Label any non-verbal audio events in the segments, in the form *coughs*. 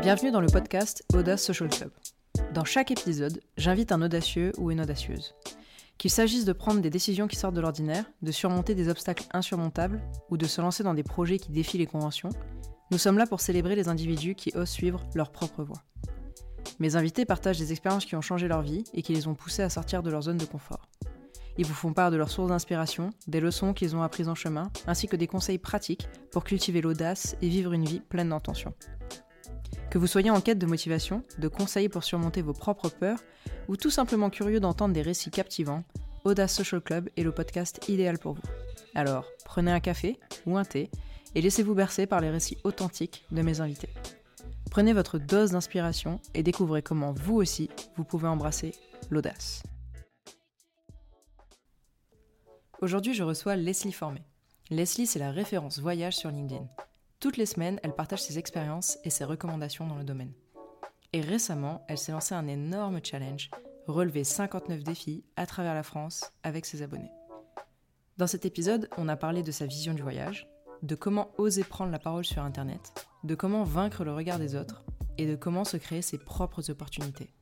Bienvenue dans le podcast Audace Social Club. Dans chaque épisode, j'invite un audacieux ou une audacieuse. Qu'il s'agisse de prendre des décisions qui sortent de l'ordinaire, de surmonter des obstacles insurmontables ou de se lancer dans des projets qui défient les conventions, nous sommes là pour célébrer les individus qui osent suivre leur propre voie. Mes invités partagent des expériences qui ont changé leur vie et qui les ont poussés à sortir de leur zone de confort. Ils vous font part de leurs sources d'inspiration, des leçons qu'ils ont apprises en chemin, ainsi que des conseils pratiques pour cultiver l'audace et vivre une vie pleine d'intention. Que vous soyez en quête de motivation, de conseils pour surmonter vos propres peurs, ou tout simplement curieux d'entendre des récits captivants, Audace Social Club est le podcast idéal pour vous. Alors, prenez un café ou un thé et laissez-vous bercer par les récits authentiques de mes invités. Prenez votre dose d'inspiration et découvrez comment vous aussi, vous pouvez embrasser l'audace. Aujourd'hui, je reçois Leslie Formé. Leslie, c'est la référence voyage sur LinkedIn. Toutes les semaines, elle partage ses expériences et ses recommandations dans le domaine. Et récemment, elle s'est lancée un énorme challenge, relever 59 défis à travers la France avec ses abonnés. Dans cet épisode, on a parlé de sa vision du voyage, de comment oser prendre la parole sur Internet, de comment vaincre le regard des autres et de comment se créer ses propres opportunités.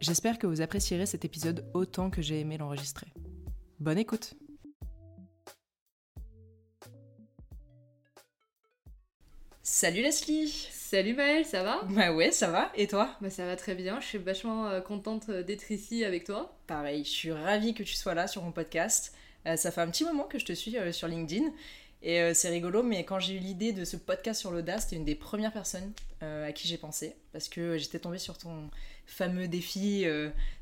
J'espère que vous apprécierez cet épisode autant que j'ai aimé l'enregistrer. Bonne écoute Salut Leslie Salut Maëlle, ça va? Bah ouais, ça va, et toi? Bah ça va très bien, je suis vachement euh, contente euh, d'être ici avec toi. Pareil, je suis ravie que tu sois là sur mon podcast. Euh, ça fait un petit moment que je te suis sur LinkedIn. Et c'est rigolo, mais quand j'ai eu l'idée de ce podcast sur l'audace, c'était une des premières personnes à qui j'ai pensé. Parce que j'étais tombée sur ton fameux défi,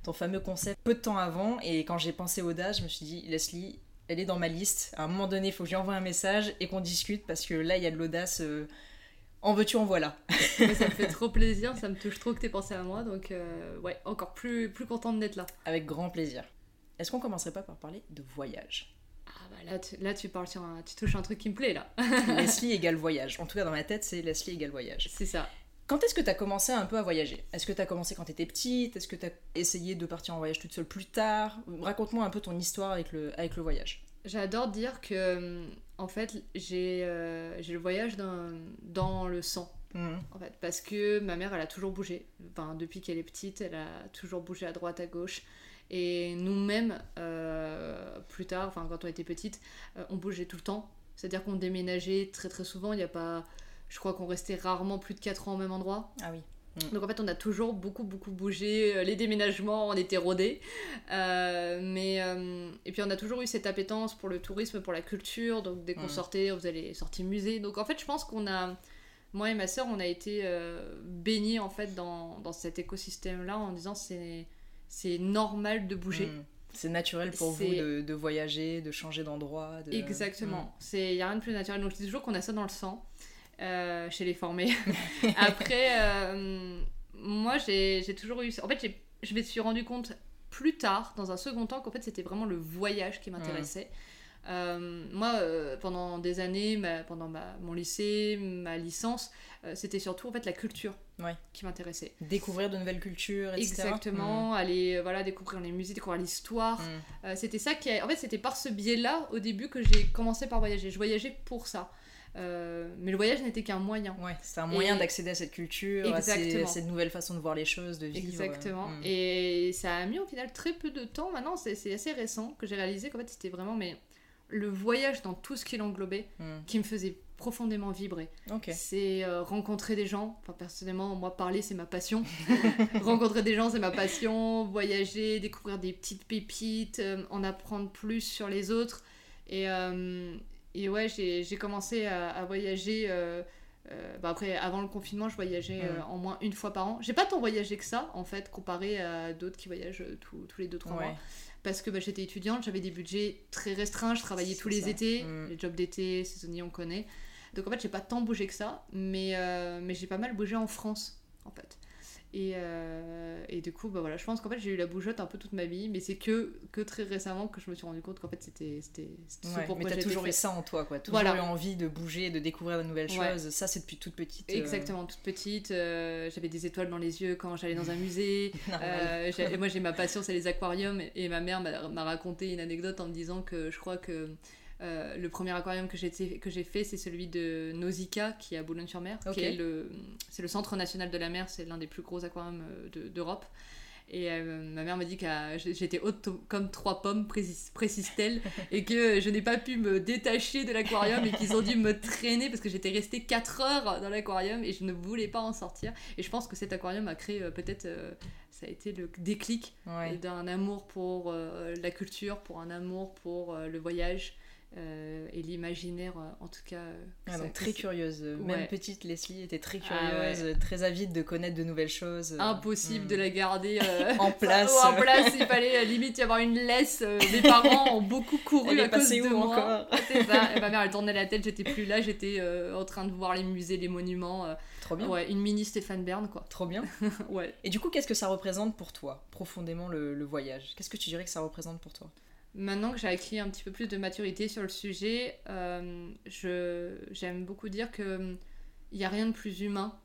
ton fameux concept peu de temps avant. Et quand j'ai pensé audace, je me suis dit, Leslie, elle est dans ma liste. À un moment donné, il faut que je lui envoie un message et qu'on discute. Parce que là, il y a de l'audace en veux-tu, en voilà. *laughs* ça me fait trop plaisir, ça me *laughs* touche trop que t'aies pensé à moi, donc euh, ouais, encore plus, plus contente d'être là. Avec grand plaisir. Est-ce qu'on commencerait pas par parler de voyage? Ah bah là, tu, là tu, parles sur tu touches un truc qui me plaît là. *laughs* Leslie égale voyage. En tout cas, dans ma tête, c'est Leslie égale voyage. C'est ça. Quand est-ce que tu as commencé un peu à voyager? Est-ce que tu as commencé quand tu étais petite? Est-ce que tu as essayé de partir en voyage toute seule plus tard? Raconte-moi un peu ton histoire avec le, avec le voyage. J'adore dire que en fait, j'ai euh, le voyage dans, dans le sang. Mhm. En fait, parce que ma mère, elle a toujours bougé. Enfin, depuis qu'elle est petite, elle a toujours bougé à droite, à gauche. Et nous-mêmes, euh, plus tard, enfin quand on était petite, euh, on bougeait tout le temps. C'est-à-dire qu'on déménageait très très souvent. Il n'y a pas, je crois qu'on restait rarement plus de 4 ans au même endroit. Ah oui. Mm. Donc en fait, on a toujours beaucoup, beaucoup bougé. Euh, les déménagements, on était rodés. Euh, mais, euh, et puis on a toujours eu cette appétence pour le tourisme, pour la culture. Donc dès qu'on mm. sortait, on faisait les sorties musées. Donc en fait, je pense qu'on a, moi et ma soeur, on a été baignés en fait dans, dans cet écosystème-là en disant c'est c'est normal de bouger. Mm. C'est naturel pour vous de, de, voyager, de changer d'endroit. De... Exactement. Il n'y a rien de plus naturel. Donc je dis toujours qu'on a ça dans le sang. Euh, chez les formés. *laughs* Après, euh, moi, j'ai toujours eu. En fait, je me suis rendu compte plus tard, dans un second temps, qu'en fait, c'était vraiment le voyage qui m'intéressait. Euh, moi, pendant des années, pendant mon lycée, ma licence, c'était surtout en fait la culture qui m'intéressait. Découvrir de nouvelles cultures, etc. Exactement, mm. aller voilà découvrir les musées, découvrir l'histoire. Mm. c'était ça qui, en fait, c'était par ce biais-là au début que j'ai commencé par voyager. Je voyageais pour ça. Euh, mais le voyage n'était qu'un moyen. Ouais, c'est un moyen d'accéder à cette culture, à, cette nouvelle façon de voir les choses, de vivre. Exactement. Mm. Et ça a mis au final très peu de temps. Maintenant, c'est assez récent que j'ai réalisé qu'en fait, c'était vraiment mais, le voyage dans tout ce qui l'englobait mm. qui me faisait profondément vibrer. C'est euh, rencontrer des gens. Enfin, personnellement, moi, parler, c'est ma passion. *laughs* rencontrer des gens, c'est ma passion. Voyager, découvrir des petites pépites, euh, en apprendre plus sur les autres. Et, et ouais, j'ai commencé à, voyager. Euh, euh, bah après, avant le confinement, je voyageais euh, en moins une fois par an. J'ai pas tant voyagé que ça, en fait, comparé à d'autres qui voyagent tous les 2-3 mois. Parce que bah, j'étais étudiante, j'avais des budgets très restreints, je travaillais tous les étés, mm. les jobs d'été, saisonniers, on connaît. Donc en fait, j'ai pas tant bougé que ça, mais, mais j'ai pas mal bougé en France, en fait. Et, euh, et, du coup, bah voilà, je pense qu'en fait, j'ai eu la bougeotte un peu toute ma vie, mais c'est que, que très récemment que je me suis rendu compte qu'en fait, c'était ce ouais, Mais t'as toujours eu ça en toi, quoi. Toujours eu envie de bouger, de découvrir de nouvelles choses. Ça, c'est depuis toute petite. Euh. Exactement, toute petite. Euh, j'avais des étoiles dans les yeux quand j'allais dans un musée. *laughs* *laughs* moi, j'ai ma passion, c'est les aquariums. Et ma mère m'a raconté une anecdote en me disant que je crois que le premier aquarium que j'ai fait, c'est celui de Nausicaa, qui est à Boulogne-sur-Mer. C'est le Centre national de la mer, c'est l'un des plus gros aquariums d'Europe. Et euh, ma mère m'a dit que j'étais haute comme trois pommes, précise-t-elle, *laughs* et que je n'ai pas pu me détacher de l'aquarium et qu'ils ont dû me traîner parce que j'étais restée 4 heures dans l'aquarium et je ne voulais pas en sortir. Et je pense que cet aquarium a créé euh, peut-être, euh, ça a été le déclic d'un amour pour la culture, pour un amour pour le voyage. Euh, et l'imaginaire euh, en tout cas. Euh, ah, très curieuse. Même petite Leslie était très ah, curieuse, très avide de connaître de nouvelles choses. Impossible de la garder *laughs* en place. *laughs* en place, il fallait limite y avoir une laisse. mes parents ont beaucoup couru à cause de moi. Encore *laughs* C'est ça. Et ma mère elle tournait la tête, j'étais plus là, j'étais en train de voir les musées, les monuments. Trop bien. Ouais, une mini Stéphane Bern quoi. Trop bien. ouais. Et du coup, qu'est-ce que ça représente pour toi, profondément le voyage? Qu'est-ce que tu dirais que ça représente pour toi? Maintenant que j'ai acquis un petit peu plus de maturité sur le sujet, euh, j'aime beaucoup dire qu'il n'y a rien de plus humain,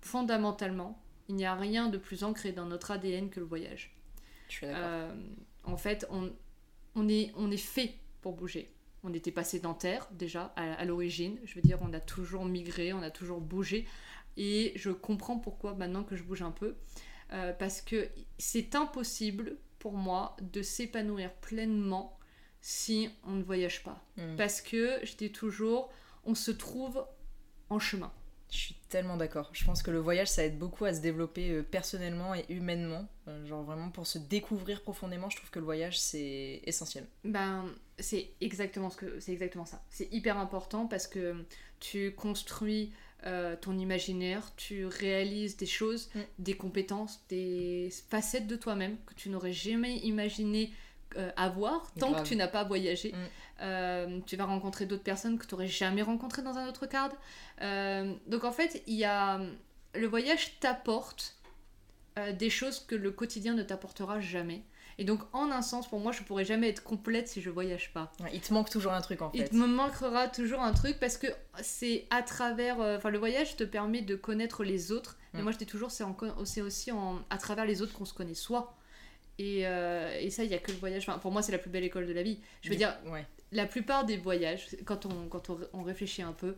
fondamentalement. Il n'y a rien de plus ancré dans notre ADN que le voyage. Je suis d'accord. Euh, en fait, on, on, est, on est fait pour bouger. On était pas sédentaire déjà à, l'origine. Je veux dire, on a toujours migré, on a toujours bougé. Et je comprends pourquoi maintenant que je bouge un peu. Euh, parce que c'est impossible pour moi de s'épanouir pleinement si on ne voyage pas. Mm. Parce que je dis toujours, on se trouve en chemin. Je suis tellement d'accord. Je pense que le voyage, ça aide beaucoup à se développer euh, personnellement et humainement. Euh, genre vraiment pour se découvrir profondément, je trouve que le voyage, c'est essentiel. Ben, c'est exactement, ce que, c'est exactement ça. C'est hyper important parce que tu construis euh, ton imaginaire, tu réalises des choses, mm. des compétences, des facettes de toi-même que tu n'aurais jamais imaginé euh, avoir tant que tu n'as pas voyagé. Mm. Euh, tu vas rencontrer d'autres personnes que tu n'aurais jamais rencontrées dans un autre cadre. donc en fait, il y a... le voyage t'apporte des choses que le quotidien ne t'apportera jamais. Et donc, en un sens, pour moi, je pourrais jamais être complète si je voyage pas. il te manque toujours un truc en fait. Il me manquera toujours un truc parce que c'est à travers. Euh, enfin, le voyage te permet de connaître les autres. Mais mm. moi, je dis toujours, c'est aussi en, à travers les autres qu'on se connaît soi. Et, euh, et ça, il n'y a que le voyage. Enfin, pour moi, c'est la plus belle école de la vie. Je veux dire, la plupart des voyages, quand on, quand on réfléchit un peu,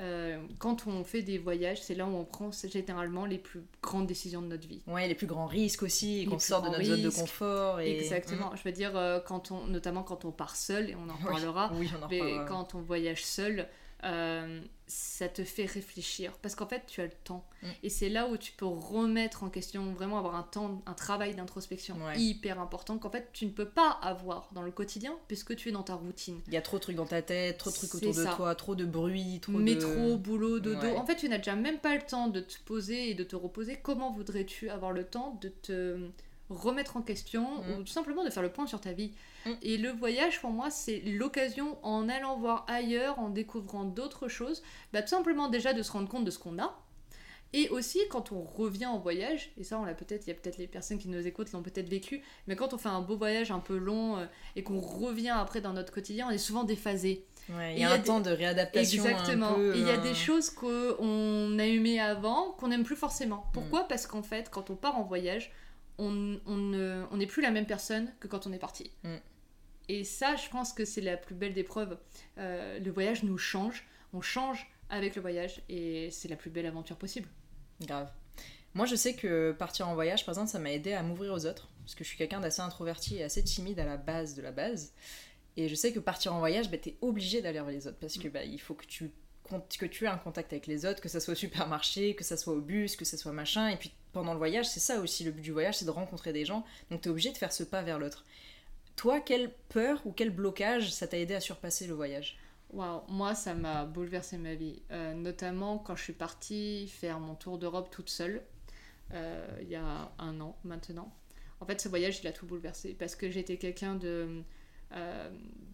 euh, quand on fait des voyages, c'est là où on prend généralement les plus grandes décisions de notre vie. Ouais, les plus grands risques aussi, qu'on sort de notre zone de confort. Et... Exactement. Mm. Je veux dire, euh, quand on, notamment quand on part seul, et on en parlera, oui, on en mais quand on voyage seul, euh, ça te fait réfléchir. Parce qu'en fait tu as le temps. Mm. et c'est là où tu peux remettre en question vraiment avoir un temps un travail d'introspection hyper important qu'en fait tu ne peux pas avoir dans le quotidien puisque tu es dans ta routine. Il y a trop de trucs dans ta tête trop de trucs autour de toi trop de bruit trop métro boulot dodo. En fait tu n'as déjà même pas le temps de te poser et de te reposer. Comment voudrais-tu avoir le temps de te remettre en question mm. ou tout simplement de faire le point sur ta vie. Mm. Et le voyage, pour moi, c'est l'occasion, en allant voir ailleurs, en découvrant d'autres choses, bah, tout simplement déjà de se rendre compte de ce qu'on a. Et aussi, quand on revient en voyage, et ça, on l'a peut-être, il y a peut-être les personnes qui nous écoutent l'ont peut-être vécu, mais quand on fait un beau voyage un peu long euh, et qu'on revient après dans notre quotidien, on est souvent déphasé. il y a un temps de réadaptation. Exactement. et il y a des euh, choses qu'on a aimées avant qu'on n'aime plus forcément. Pourquoi? Mm. Parce qu'en fait, quand on part en voyage, on, on n'est plus la même personne que quand on est parti. Mm. Et ça, je pense que c'est la plus belle des preuves. Euh, le voyage nous change, on change avec le voyage et c'est la plus belle aventure possible. Grave. Moi, je sais que partir en voyage, par exemple, ça m'a aidé à m'ouvrir aux autres, parce que je suis quelqu'un d'assez introverti et assez timide à la base de la base. Et je sais que partir en voyage, bah, t'es obligé d'aller vers les autres, parce que bah, il faut que tu que tu aies un contact avec les autres, que ça soit au supermarché, que ça soit au bus, que ça soit machin. Et puis pendant le voyage, c'est ça aussi le but du voyage, c'est de rencontrer des gens. Donc tu es obligé de faire ce pas vers l'autre. Toi, quelle peur ou quel blocage ça t'a aidé à surpasser le voyage? Waouh, moi ça m'a bouleversé ma vie. Euh, notamment quand je suis partie faire mon tour d'Europe toute seule, euh, il y a un an maintenant. En fait, ce voyage, il a tout bouleversé parce que j'étais quelqu'un de euh,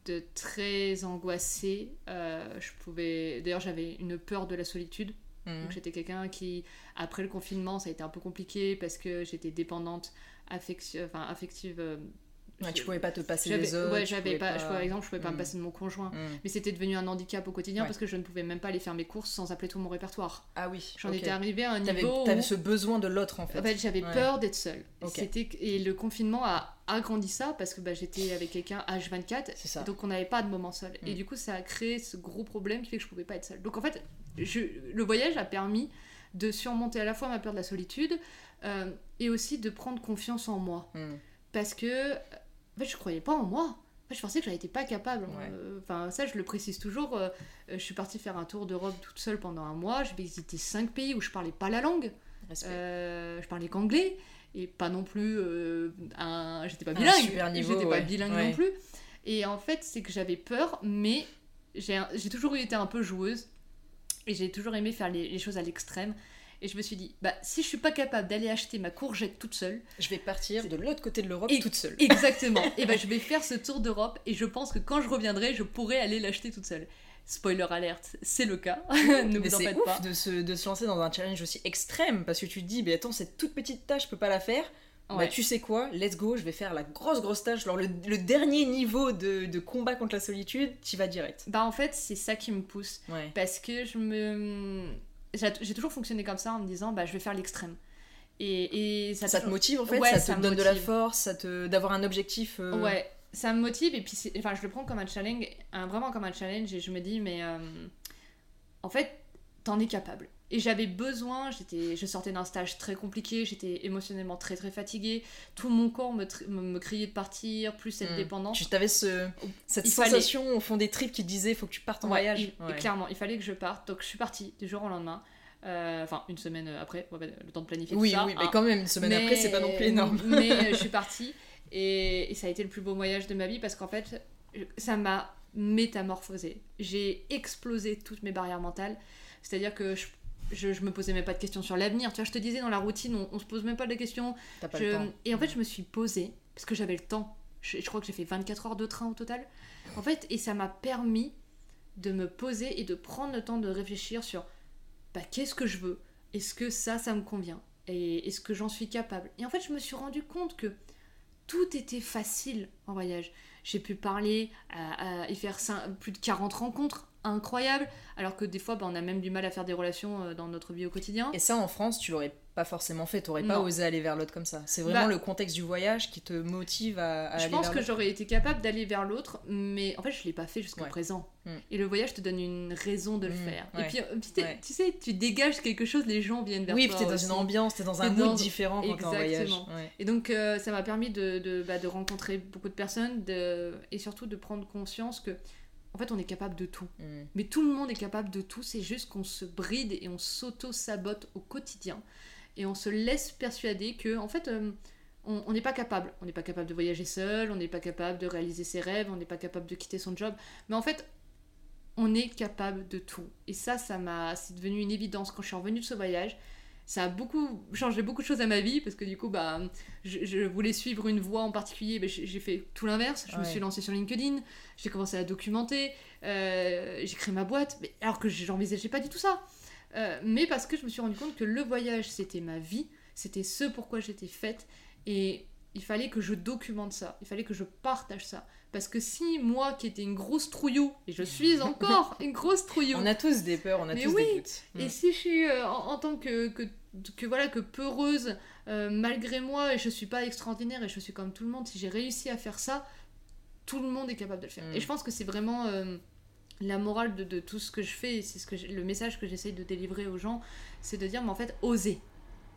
de très angoissée. Euh, je pouvais... D'ailleurs, j'avais une peur de la solitude. Donc j'étais quelqu'un qui, après le confinement, ça a été un peu compliqué parce que j'étais dépendante affective, enfin, affective euh, Ouais, tu pouvais pas te passer des autres. Ouais, j'avais pas, par exemple, je pouvais pas me mm. passer de mon conjoint. Mm. Mais c'était devenu un handicap au quotidien parce que je ne pouvais même pas aller faire mes courses sans appeler tout mon répertoire. Ah oui. J'en étais arrivée à un niveau. T'avais ce besoin de l'autre en fait. En fait, j'avais peur d'être seule. C'était et le confinement a agrandi ça parce que bah, j'étais avec quelqu'un H24, donc on n'avait pas de moment seul. Et mm. du coup, ça a créé ce gros problème qui fait que je pouvais pas être seule. Donc en fait, je, le voyage a permis de surmonter à la fois ma peur de la solitude euh, et aussi de prendre confiance en moi. Mm. Parce que en fait, je croyais pas en moi. je pensais que j'étais pas capable. Euh, enfin, ça, je le précise toujours. Euh, je suis partie faire un tour d'Europe toute seule pendant un mois. J'ai visité cinq pays où je parlais pas la langue. je parlais qu'anglais et pas non plus un j'étais pas bilingue j'étais pas bilingue non plus et en fait c'est que j'avais peur mais j'ai toujours été un peu joueuse et j'ai toujours aimé faire les, choses à l'extrême. Et je me suis dit, bah, si je suis pas capable d'aller acheter ma courgette toute seule, je vais partir de l'autre côté de l'Europe toute seule. Exactement. *laughs* et bah, je vais faire ce tour d'Europe et je pense que quand je reviendrai, je pourrai aller l'acheter toute seule. Spoiler alerte, c'est le cas. *laughs* ne vous en faites ouf pas. De se, de se lancer dans un challenge aussi extrême parce que tu te dis, mais attends, cette toute petite tâche, je peux pas la faire. Bah, tu sais quoi, let's go, je vais faire la grosse grosse tâche. Le, dernier niveau de, de, combat contre la solitude, tu vas direct. Bah en fait, c'est ça qui me pousse. Parce que je me... J'ai toujours fonctionné comme ça en me disant, bah je vais faire l'extrême. Et, et, ça, ça te motive en fait, ça te donne de la force, ça te d'avoir un objectif. Euh, ouais, ça me motive et puis enfin je le prends comme un challenge, vraiment comme un challenge et je me dis mais euh, en fait t'en es capable. Et j'avais besoin, j'étais, je sortais d'un stage très compliqué, j'étais émotionnellement très très fatiguée, tout mon corps me, me, criait de partir, plus cette hmm. dépendance. Tu avais ce, cette sensation au fond des tripes qui disait faut que tu partes en voyage. Et clairement, il fallait que je parte, donc je suis partie du jour au lendemain. Euh, enfin, une semaine après, le temps de planifier oui, tout ça. Oui, mais hein. quand même, une semaine après, c'est pas non plus énorme. *laughs* mais euh, je suis *laughs* partie et, et, ça a été le plus beau voyage de ma vie parce qu'en fait, ça m'a métamorphosée. J'ai explosé toutes mes barrières mentales. C'est-à-dire que je je, je me posais même pas de questions sur l'avenir. Tu vois, je te disais, dans la routine, on, on se pose même pas de questions. Pas le temps. Et en fait, je me suis posée, parce que j'avais le temps. Je, crois que j'ai fait 24 heures de train au total. En fait, et ça m'a permis de me poser et de prendre le temps de réfléchir sur bah, qu'est-ce que je veux? Est-ce que ça, ça me convient? Et est-ce que j'en suis capable? Et en fait, je me suis rendu compte que tout était facile en voyage. J'ai pu parler et faire plus de 40 rencontres incroyables, alors que des fois, bah, on a même du mal à faire des relations euh, dans notre vie au quotidien. Et ça, en France, tu l'aurais pas forcément fait, t'aurais pas osé aller vers l'autre comme ça. C'est vraiment bah, le contexte du voyage qui te motive à, à Je pense que j'aurais été capable d'aller vers l'autre, mais en fait je l'ai pas fait jusqu'à présent. Mm. Et le voyage te donne une raison de le mm, faire. Et puis tu sais, tu dégages quelque chose, les gens viennent vers toi. Oui, puis t'es dans une ambiance, t'es dans un mood différent quand t'es en voyage. Et donc euh, ça m'a permis de, de, bah, de, rencontrer beaucoup de personnes de... et surtout de prendre conscience que en fait, on est capable de tout. Mm. Mais tout le monde est capable de tout, c'est juste qu'on se bride et on s'auto-sabote au quotidien et on se laisse persuader que en fait euh, on n'est pas capable. On n'est pas capable de voyager seul, on n'est pas capable de réaliser ses rêves, on n'est pas capable de quitter son job. Mais en fait, on est capable de tout. Et ça, ça m'a, c'est devenu une évidence quand je suis revenue de ce voyage. Ça a beaucoup changé beaucoup de choses à ma vie parce que du coup, bah, je, voulais suivre une voie en particulier, mais j'ai fait tout l'inverse. Je me suis lancée sur LinkedIn, j'ai commencé à documenter, euh, j'ai créé ma boîte, mais alors que j'envisageais pas du tout ça. Euh, mais parce que je me suis rendu compte que le voyage, c'était ma vie, c'était ce pourquoi j'étais faite, et il fallait que je documente ça, il fallait que je partage ça. Parce que si moi, qui étais une grosse trouillou, et je suis *laughs* encore une grosse trouillou... On a tous des peurs, on a tous des doutes. Et mm. si je suis euh, en, tant que, que, que, voilà, que peureuse, euh, malgré moi, et je suis pas extraordinaire, et je suis comme tout le monde, si j'ai réussi à faire ça, tout le monde est capable de le faire. Mm. Et je pense que c'est vraiment la morale de, tout ce que je fais, c'est ce que le message que j'essaye de délivrer aux gens, c'est de dire, mais en fait, oser.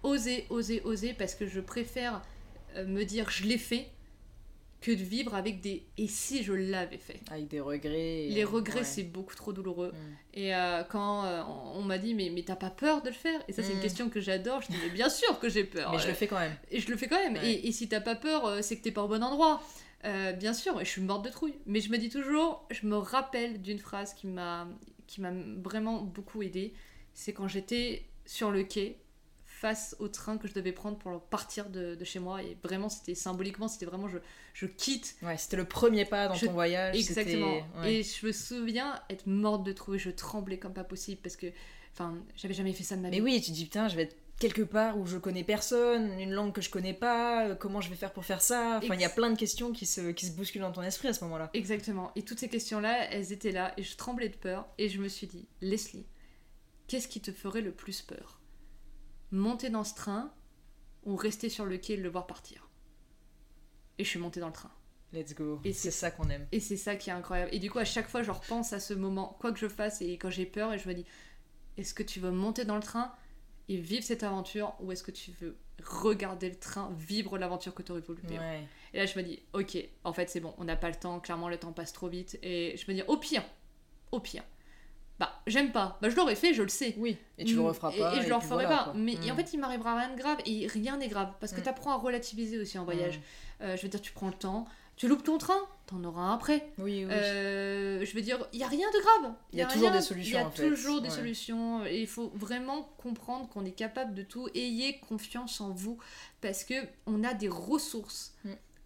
Oser, oser, oser, parce que je préfère euh, me dire je l'ai fait que de vivre avec des et si je l'avais fait? Avec des regrets. Les regrets, c'est beaucoup trop douloureux. Mm. Et euh, quand euh, on m'a dit, mais, mais t'as pas peur de le faire? Et ça, c'est une mm. question que j'adore. Je dis, mais bien sûr que j'ai peur. mais je le fais quand même. Et je le fais quand même. Et, et, si t'as pas peur, c'est que t'es pas au bon endroit. Euh, bien sûr, je suis morte de trouille. Mais je me dis toujours, je me rappelle d'une phrase qui m'a qui m'a vraiment beaucoup aidée. C'est quand j'étais sur le quai face au train que je devais prendre pour partir de, chez moi. Et vraiment, c'était symboliquement, c'était vraiment je, je quitte. Ouais, c'était le premier pas dans ton voyage. Exactement. Et je me souviens être morte de trouille. Je tremblais comme pas possible parce que, enfin, j'avais jamais fait ça de ma vie. Mais oui, tu dis, putain, je vais être quelque part où je connais personne, une langue que je connais pas, euh, comment je vais faire pour faire ça? Enfin, il y a plein de questions qui se, qui se bousculent dans ton esprit à ce moment-là. Exactement. Et toutes ces questions-là, elles étaient là et je tremblais de peur et je me suis dit, Leslie, qu'est-ce qui te ferait le plus peur? Monter dans ce train ou rester sur le quai et le voir partir Et je suis montée dans le train. Let's go. Et c'est ça qu'on aime. Et c'est ça qui est incroyable. Et du coup, à chaque fois, je repense à ce moment, quoi que je fasse, et quand j'ai peur, et je me dis, est-ce que tu veux monter dans le train et vivre cette aventure, ou est-ce que tu veux regarder le train, vivre l'aventure que tu aurais voulu vivre? Et là, je me dis, ok, en fait, c'est bon, on n'a pas le temps, clairement, le temps passe trop vite. Et je me dis, au pire, au pire, bah j'aime pas. Bah je l'aurais fait je le sais. Oui. Et tu le referas pas et, je le referai pas. mais en mm. fait il m'arrivera rien de grave et rien n'est grave. Parce que mm. tu apprends à relativiser aussi en voyage. Mm. euh, je veux dire tu prends le temps. Tu loupes ton train t'en auras un après. Oui, oui. Euh, je veux dire il y a rien de grave. Il y, a, toujours des solutions il y a toujours des solutions. Et il faut vraiment comprendre qu'on est capable de tout. Ayez confiance en vous. Parce que on a des ressources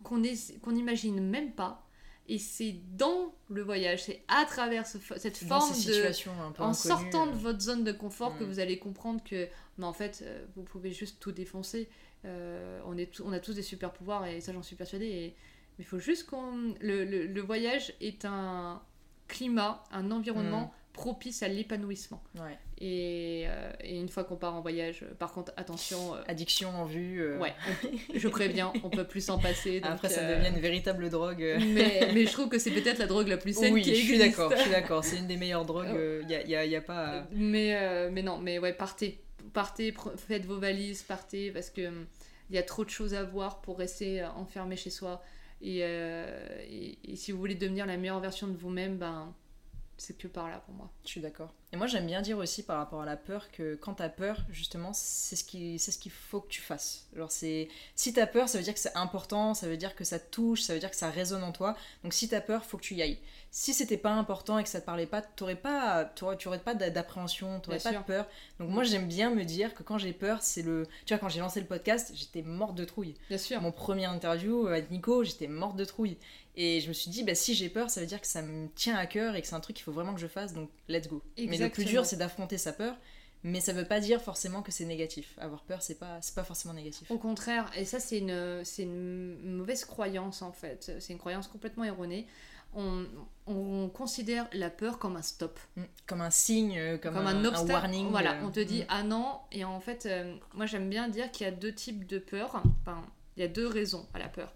qu'on qu'on n'imagine même pas et c'est dans le voyage, c'est à travers cette forme de... en sortant de euh. votre zone de confort que mm. vous allez comprendre que, mais en fait, euh, vous pouvez juste tout défoncer. Euh, on, est on a tous des super pouvoirs et ça j'en suis persuadée. Et... Mais il faut juste qu'on... Le, le, voyage est un climat, un environnement mm propice à l'épanouissement. Et, euh, et, une fois qu'on part en voyage, euh, par contre, attention. Euh, Addiction en vue. Ouais, *laughs* je préviens, on peut plus s'en passer. Après, ça devient une véritable drogue. mais, mais, je trouve que c'est peut-être la drogue la plus saine oui, qui je suis d'accord, je suis d'accord. C'est une des meilleures drogues. Il n'y a, y a, y a, pas. Mais, mais non, mais ouais, partez. Partez, faites vos valises, partez, parce que il y a trop de choses à voir pour rester enfermé chez soi. Et, et, et si vous voulez devenir la meilleure version de vous-même, ben c'est que par là pour moi. Je suis d'accord. Et moi j'aime bien dire aussi par rapport à la peur que quand t'as peur, justement, c'est ce qui c'est ce qu'il faut que tu fasses. Genre c'est si t'as peur, ça veut dire que c'est important, ça veut dire que ça te touche, ça veut dire que ça résonne en toi. Donc si t'as peur, faut que tu y ailles si c'était pas important et que ça te parlait pas, t'aurais pas, tu aurais pas d'appréhension, t'aurais pas de peur. Donc moi j'aime bien me dire que quand j'ai peur, c'est le, tu vois quand j'ai lancé le podcast, j'étais morte de trouille. Bien sûr. Mon premier interview avec Nico, j'étais morte de trouille. Et je me suis dit, bah, si j'ai peur, ça veut dire que ça me tient à cœur et que c'est un truc qu'il faut vraiment que je fasse, donc let's go. Mais le plus dur, c'est d'affronter sa peur. Mais ça veut pas dire forcément que c'est négatif. Avoir peur, c'est pas, pas forcément négatif. Au contraire, et ça, c'est une, une mauvaise croyance en fait. C'est une croyance complètement erronée on, considère la peur comme un stop. Mm. Comme un signe, euh, comme, un, warning. Voilà, euh, on te dit mm. ah non, et en fait, euh, moi j'aime bien dire qu'il y a deux types de peur. Enfin, il y a deux raisons à la peur.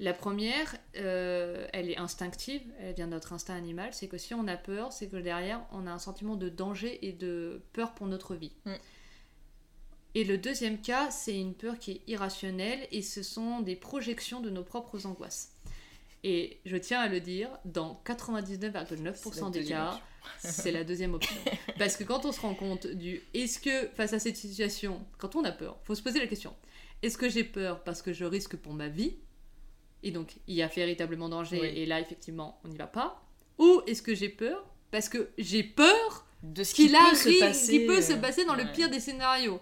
La première, elle est instinctive, elle vient de notre instinct animal. C'est que si on a peur, c'est que derrière, on a un sentiment de danger et de peur pour notre vie. Mm. Et le deuxième cas, c'est une peur qui est irrationnelle et ce sont des projections de nos propres angoisses. Et je tiens à le dire, dans 99,9% des cas, *laughs* c'est la deuxième option. Parce que quand on se rend compte du est-ce que face à cette situation, quand on a peur, faut se poser la question est-ce que j'ai peur parce que je risque pour ma vie Et donc il y a véritablement danger et là effectivement on n'y va pas Ou est-ce que j'ai peur? Parce que j'ai peur de ce qui, peut, se passer, qui peut se passer dans le pire des scénarios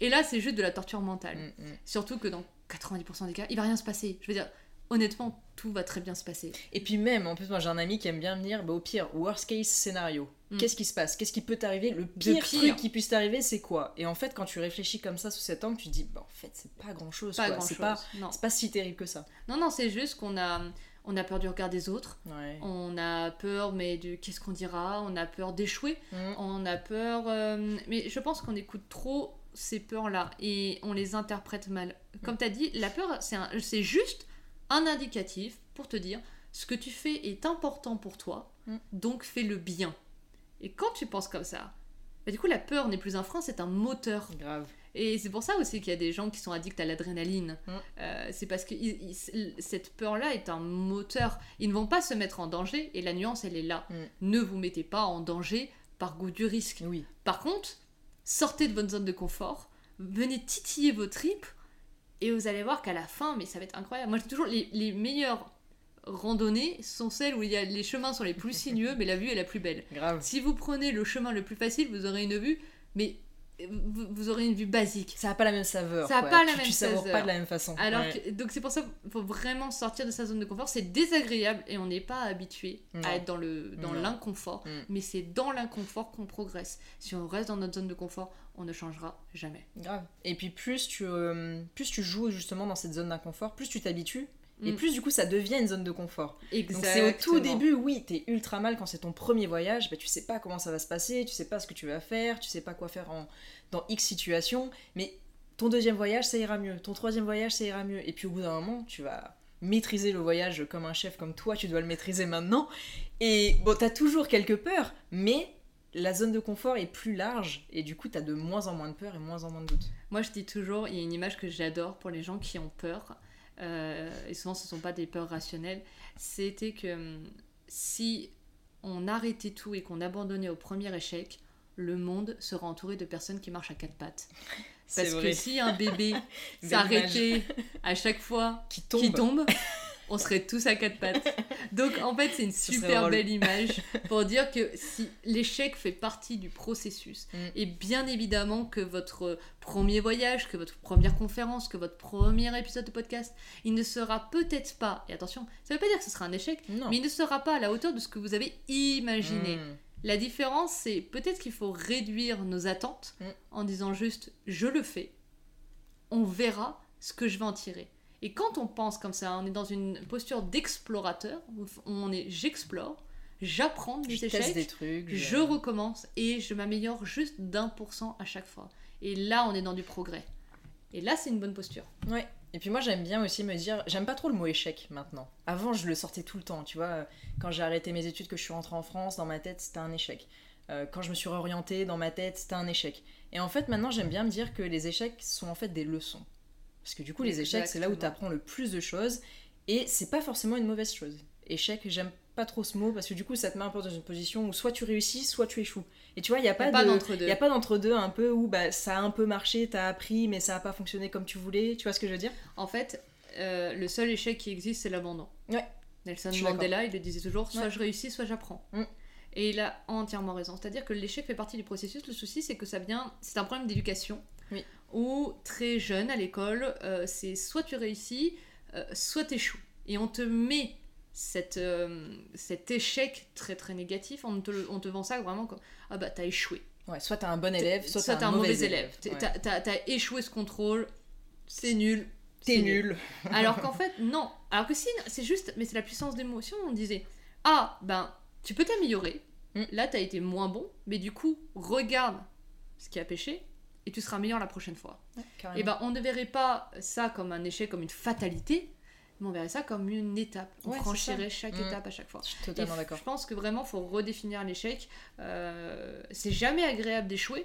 Et là c'est juste de la torture mentale. Mm, mm. Surtout que dans 90% des cas, il va rien se passer. Je veux dire, honnêtement, tout va très bien se passer. Et puis même, en plus, moi j'ai un ami qui aime bien me dire, bah, au pire, worst case scénario. Mm. Qu'est-ce qui se passe? Qu'est-ce qui peut t'arriver? Le pire, truc qui puisse t'arriver, c'est quoi? Et en fait, quand tu réfléchis comme ça sous cet angle, tu te dis, bah, en fait, c'est pas grand-chose. C'est pas, pas si terrible que ça. Non, non, c'est juste qu'on a... On a peur du regard des autres, on a peur mais de qu'est-ce qu'on dira, on a peur d'échouer, mm. on a peur... Euh, mais je pense qu'on écoute trop ces peurs-là et on les interprète mal. Comme mm. tu as dit, la peur, c'est juste un indicatif pour te dire ce que tu fais est important pour toi, mm. donc fais le bien. Et quand tu penses comme ça, bah, du coup la peur n'est plus un frein, c'est un moteur. Grave. Et c'est pour ça aussi qu'il y a des gens qui sont addicts à l'adrénaline. Mm. Euh, c'est parce que cette peur-là est un moteur. Ils ne vont pas se mettre en danger, et la nuance, elle est là. Mm. Ne vous mettez pas en danger par goût du risque. Oui. Par contre, sortez de votre zone de confort, venez titiller vos tripes et vous allez voir qu'à la fin, mais ça va être incroyable. Moi, j'ai toujours les, les meilleures randonnées sont celles où il y a, les chemins sont les plus *laughs* sinueux, mais la vue est la plus belle. Grave. Si vous prenez le chemin le plus facile, vous aurez une vue, mais vous, aurez une vue basique. Ça n'a pas la même saveur. Ça n'a pas la même tu saveur. pas de la même façon. Alors donc c'est pour ça qu'il faut vraiment sortir de sa zone de confort. C'est désagréable et on n'est pas habitué à être dans le dans l'inconfort. Mm. Mais c'est dans l'inconfort qu'on progresse. Si on reste dans notre zone de confort, on ne changera jamais. Grave. Et puis plus tu euh, plus tu joues justement dans cette zone d'inconfort, plus tu t'habitues et mm. plus du coup ça devient une zone de confort. Donc c'est au tout début, oui, t'es ultra mal quand c'est ton premier voyage, bah, tu sais pas comment ça va se passer, tu sais pas ce que tu vas faire, tu sais pas quoi faire en, dans X situation, mais ton deuxième voyage ça ira mieux, ton troisième voyage ça ira mieux, et puis au bout d'un moment tu vas maîtriser le voyage comme un chef, comme toi, tu dois le maîtriser maintenant. Et bon, t'as toujours quelques peurs, mais la zone de confort est plus large et du coup, t'as de moins en moins de peur et moins en moins de doutes. Moi, je dis toujours, il y a une image que j'adore pour les gens qui ont peur, euh, et souvent ce ne sont pas des peurs rationnelles, c'était que hum, si on arrêtait tout et qu'on abandonnait au premier échec, le monde sera entouré de personnes qui marchent à quatre pattes. *laughs* Parce que si un bébé *laughs* s'arrêtait à chaque fois qui tombe, *laughs* on serait tous à quatre pattes. *laughs* Donc en fait, c'est une super belle image *laughs* pour dire que si l'échec fait partie du processus, mm. et bien évidemment que votre premier voyage, que votre première conférence, que votre premier épisode de podcast, il ne sera peut-être pas, et attention, ça ne veut pas dire que ce sera un échec, mais il ne sera pas à la hauteur de ce que vous avez imaginé. Mm. La différence, c'est peut-être qu'il faut réduire nos attentes mm. en disant juste je le fais, on verra ce que je vais en tirer. Et quand on pense comme ça, on est dans une posture d'explorateur, on est j'explore, j'apprends des échecs, des trucs, je recommence et je m'améliore juste d'un pour cent à chaque fois. Et là, on est dans du progrès. Et là, c'est une bonne posture. Ouais. Et puis moi, j'aime bien aussi me dire, j'aime pas trop le mot échec maintenant. Avant, je le sortais tout le temps, tu vois. Quand j'ai arrêté mes études, que je suis rentrée en France, dans ma tête, c'était un échec. Euh, quand je me suis réorientée, dans ma tête, c'était un échec. Et en fait, maintenant, j'aime bien me dire que les échecs sont en fait des leçons. Parce que du coup, les échecs, c'est là où tu apprends le plus de choses. Et c'est pas forcément une mauvaise chose. Échec, j'aime pas trop ce mot parce que du coup, ça te met un peu dans une position où soit tu réussis, soit tu échoues. Et tu vois, il n'y a, pas d'entre-deux. Il a pas d'entre-deux un peu où bah, ça a un peu marché, t'as appris, mais ça a pas fonctionné comme tu voulais. Tu vois ce que je veux dire? En fait, euh, le seul échec qui existe, c'est l'abandon. Ouais. Nelson Mandela, il le disait toujours soit je réussis, soit j'apprends. Mm. Et il a entièrement raison. C'est-à-dire que l'échec fait partie du processus. Le souci, c'est que ça vient. C'est un problème d'éducation. Oui où très jeune à l'école, euh, c'est soit tu réussis, euh, soit tu échoues. Et on te met cette, euh, cet échec très très négatif, on te, on te vend ça vraiment comme ah bah t'as échoué. Ouais, soit t'es un bon élève, soit, t'es un, mauvais élève. T'as as échoué ce contrôle, c'est nul. T'es nul. Alors qu'en fait, non. Alors que si, c'est juste, mais c'est la puissance d'émotion. On disait, ah, ben, tu peux t'améliorer. Mm. Là, t'as été moins bon, mais du coup, regarde ce qui a pêché et tu seras meilleur la prochaine fois. et ben on ne verrait pas ça comme un échec, comme une fatalité, mais on verrait ça comme une étape. On franchirait chaque mm. étape à chaque fois. Je suis totalement d'accord. Je pense que vraiment, il faut redéfinir l'échec. Euh, c'est jamais agréable d'échouer.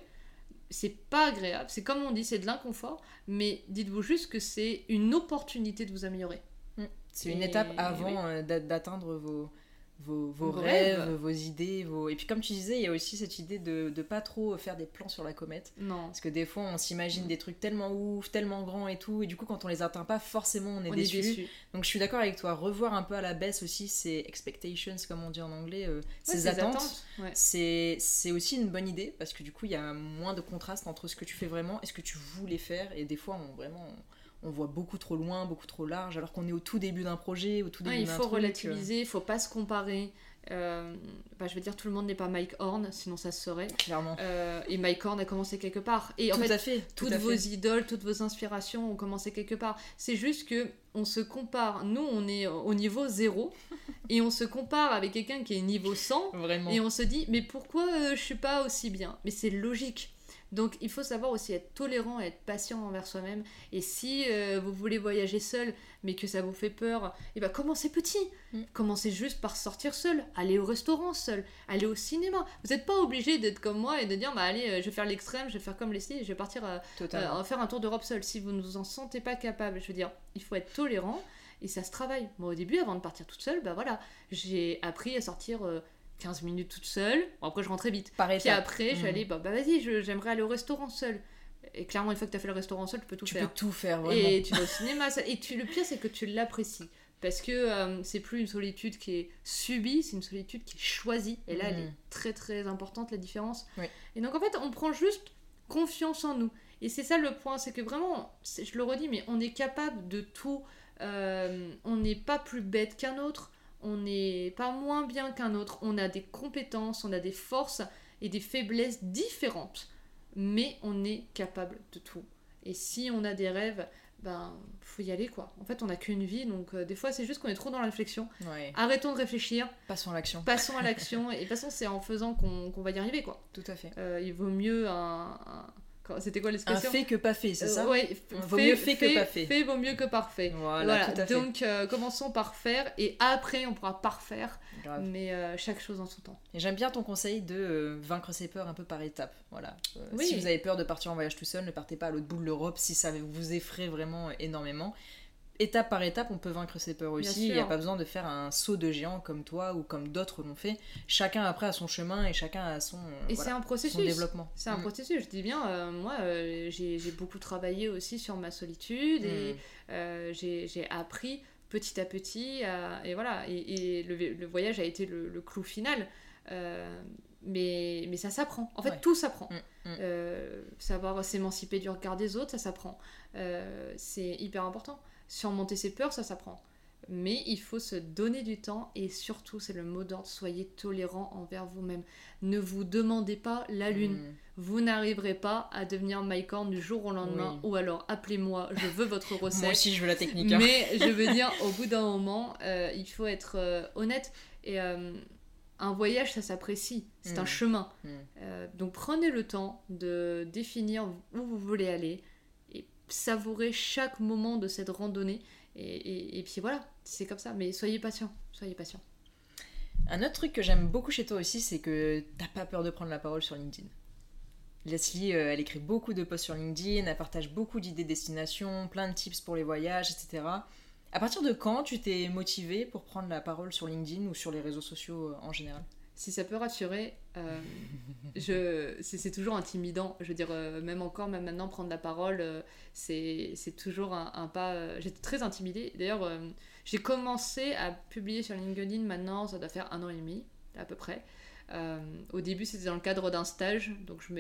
C'est pas agréable. C'est comme on dit, c'est de l'inconfort. Mais dites-vous juste que c'est une opportunité de vous améliorer. Mm. C'est une étape avant euh, d'atteindre vos, vos, rêves, vos idées. Vos... Et puis comme tu disais, il y a aussi cette idée de ne pas trop faire des plans sur la comète. Non. Parce que des fois, on s'imagine des trucs tellement ouf, tellement grands et tout, et du coup, quand on les atteint pas, forcément, on est, déçu. Donc je suis d'accord avec toi. Revoir un peu à la baisse aussi ces expectations, comme on dit en anglais, euh, ces attentes. C'est aussi une bonne idée, parce que du coup, il y a moins de contraste entre ce que tu fais vraiment et ce que tu voulais faire. Et des fois, on, vraiment on voit beaucoup trop loin, beaucoup trop large, alors qu'on est au tout début d'un projet, au tout début Il faut relativiser, il faut pas se comparer. Euh, bah, je veux dire, tout le monde n'est pas Mike Horn, sinon ça se serait. Clairement. Euh, et Mike Horn a commencé quelque part. Et en fait, toutes vos idoles, toutes vos inspirations ont commencé quelque part. C'est juste que on se compare. Nous, on est au niveau zéro *laughs* et on se compare avec quelqu'un qui est niveau 100. Vraiment. Et on se dit, mais pourquoi euh, je suis pas aussi bien? Mais c'est logique. Donc il faut savoir aussi être tolérant et être patient envers soi-même. Et si euh, vous voulez voyager seul, mais que ça vous fait peur, et eh ben commencez petit. Mm. Commencez juste par sortir seul, aller au restaurant seul, aller au cinéma. Vous n'êtes pas obligé d'être comme moi et de dire bah allez, euh, je vais faire l'extrême, je vais faire comme Leslie, je vais partir à, euh, faire un tour d'Europe seul. Si vous ne vous en sentez pas capable, je veux dire, il faut être tolérant et ça se travaille. Moi au début, avant de partir toute seule, bah voilà, j'ai appris à sortir 15 minutes toute seule. Bon, après, je rentrais vite. Puis après, mmh. allée, bah, bah vas-y, j'aimerais aller au restaurant seul. Et clairement, une fois que tu as fait le restaurant seul, tu peux tout faire. Tu peux tout faire, vraiment. Et tu vas au cinéma. Et tu, le pire, c'est que tu l'apprécies. Parce que euh, c'est plus une solitude qui est subie, c'est une solitude qui est choisie. Et là, elle est mmh. très très importante, la différence. Et donc, en fait, on prend juste confiance en nous. Et c'est ça le point, c'est que vraiment, je le redis, mais on est capable de tout. Euh, on n'est pas plus bête qu'un autre on n'est pas moins bien qu'un autre, on a des compétences, on a des forces et des faiblesses différentes, mais on est capable de tout. Et si on a des rêves, ben faut y aller quoi. En fait, on n'a qu'une vie, donc euh, des fois c'est juste qu'on est trop dans la réflexion. Arrêtons de réfléchir. Passons à l'action. Passons à l'action *laughs* et de toute façon c'est en faisant qu'on va y arriver quoi. Tout à fait. Euh, il vaut mieux C'était quoi l'expression Un fait que pas fait, c'est ça Oui, vaut mieux fait, que pas fait. Fait vaut mieux que parfait. Voilà, Tout à fait. Donc euh, commençons par faire et après on pourra parfaire, mais euh, chaque chose en son temps. Et j'aime bien ton conseil de euh, vaincre ses peurs un peu par étapes. Voilà. Si vous avez peur de partir en voyage tout seul, ne partez pas à l'autre bout de l'Europe si ça vous effraie vraiment énormément étape par étape, on peut vaincre ses peurs aussi. Il n'y a pas besoin de faire un saut de géant comme toi ou comme d'autres l'ont fait. Chacun après a son chemin et chacun a son, et c'est un processus. développement. C'est un mm. processus. Je dis bien, euh, moi, euh, j'ai beaucoup travaillé aussi sur ma solitude et mm. euh, j'ai appris petit à petit. et voilà. Et, le, voyage a été le, clou final. mais, mais ça s'apprend. En fait, tout s'apprend. Mm, savoir s'émanciper du regard des autres, ça s'apprend. c'est hyper important surmonter ses peurs, ça s'apprend. Mais il faut se donner du temps et surtout, c'est le mot d'ordre, soyez tolérant envers vous-même. Ne vous demandez pas la lune. Hmm. Vous n'arriverez pas à devenir mycorn du jour au lendemain ou alors appelez-moi, je veux votre recette. Moi aussi, je veux la technique. Hein. Mais je veux dire, *laughs* au bout d'un moment, euh, il faut être euh, honnête. Et euh, un voyage, ça s'apprécie. C'est un hmm. chemin. Hmm. donc prenez le temps de définir où vous voulez aller savourer chaque moment de cette randonnée. Et, et, puis voilà, c'est comme ça. Mais soyez patient, soyez patient. Un autre truc que j'aime beaucoup chez toi aussi, c'est que t'as pas peur de prendre la parole sur LinkedIn. Leslie, euh, elle écrit beaucoup de posts sur LinkedIn, elle partage beaucoup d'idées destination, plein de tips pour les voyages, etc. À partir de quand tu t'es motivée pour prendre la parole sur LinkedIn ou sur les réseaux sociaux euh, en général? Si ça peut rassurer, euh, c'est, toujours intimidant. Je veux dire, euh, même encore, même maintenant, prendre la parole, euh, c'est, c'est toujours un, pas. J'étais très intimidée. D'ailleurs, j'ai commencé à publier sur LinkedIn maintenant, ça doit faire un an et demi, à peu près. Euh, au début, c'était dans le cadre d'un stage, donc je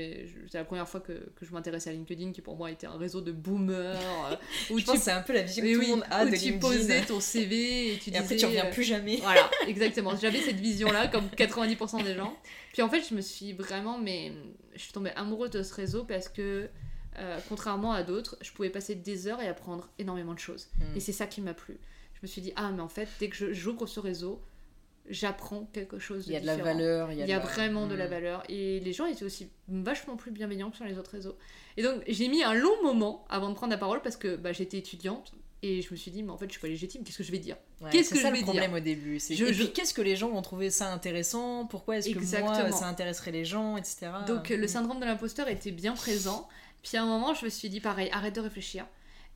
c'est la première fois que, que je m'intéressais à LinkedIn, qui pour moi était un réseau de boomers. Euh, *laughs* où je tu... c'est un peu la vision que tout le monde a de tu posais ton CV et tu *laughs* et après tu reviens plus jamais. Voilà, *laughs* exactement. J'avais cette vision-là, comme 90% des gens. Puis en fait, je me suis vraiment, mais je suis tombée amoureuse de ce réseau parce que euh, contrairement à d'autres, je pouvais passer des heures et apprendre énormément de choses. Hmm. Et c'est ça qui m'a plu. Je me suis dit, ah, mais en fait, dès que j'ouvre ce réseau, j'apprends quelque chose de Il y a de la valeur. Il y a, vraiment de la hmm. valeur. Et les gens étaient aussi vachement plus bienveillants que sur les autres réseaux. Et donc, j'ai mis un long moment avant de prendre la parole parce que bah, j'étais étudiante. Et je me suis dit, mais en fait, je suis pas légitime, qu'est-ce que je vais dire Qu'est-ce que ça le problème au début. Je, et qu'est-ce que les gens vont trouver ça intéressant? Pourquoi est-ce que moi, ça intéresserait les gens, etc. Donc, le hmm. syndrome de l'imposteur était bien présent. Puis à un moment, je me suis dit, pareil, arrête de réfléchir.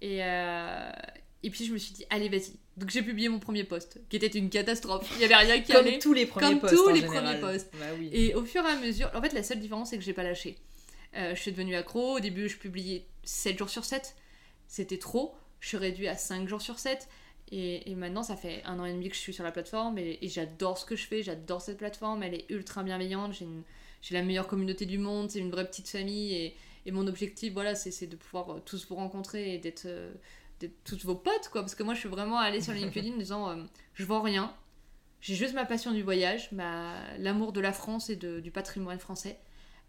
Et, euh, et puis je me suis dit, allez, vas-y. Donc j'ai publié mon premier post, qui était une catastrophe. Il y avait rien qui Comme allait. tous les premiers Comme tous les premiers posts. Bah et au fur et à mesure, en fait, la seule différence, c'est que j'ai pas lâché. Euh, je suis devenue accro. Au début, je publiais 7 jours sur 7. C'était trop. Je suis réduite à 5 jours sur 7. Et, et, maintenant, ça fait un an et demi que je suis sur la plateforme et, j'adore ce que je fais. J'adore cette plateforme. Elle est ultra bienveillante. J'ai la meilleure communauté du monde. C'est une vraie petite famille. Et, et mon objectif, voilà, c'est de pouvoir euh, tous vous rencontrer et d'être. Euh, toutes vos potes, quoi. Parce que moi, je suis vraiment allée sur LinkedIn en *laughs* disant euh, je vends rien, j'ai juste ma passion du voyage, ma... l'amour de la France et de, du patrimoine français.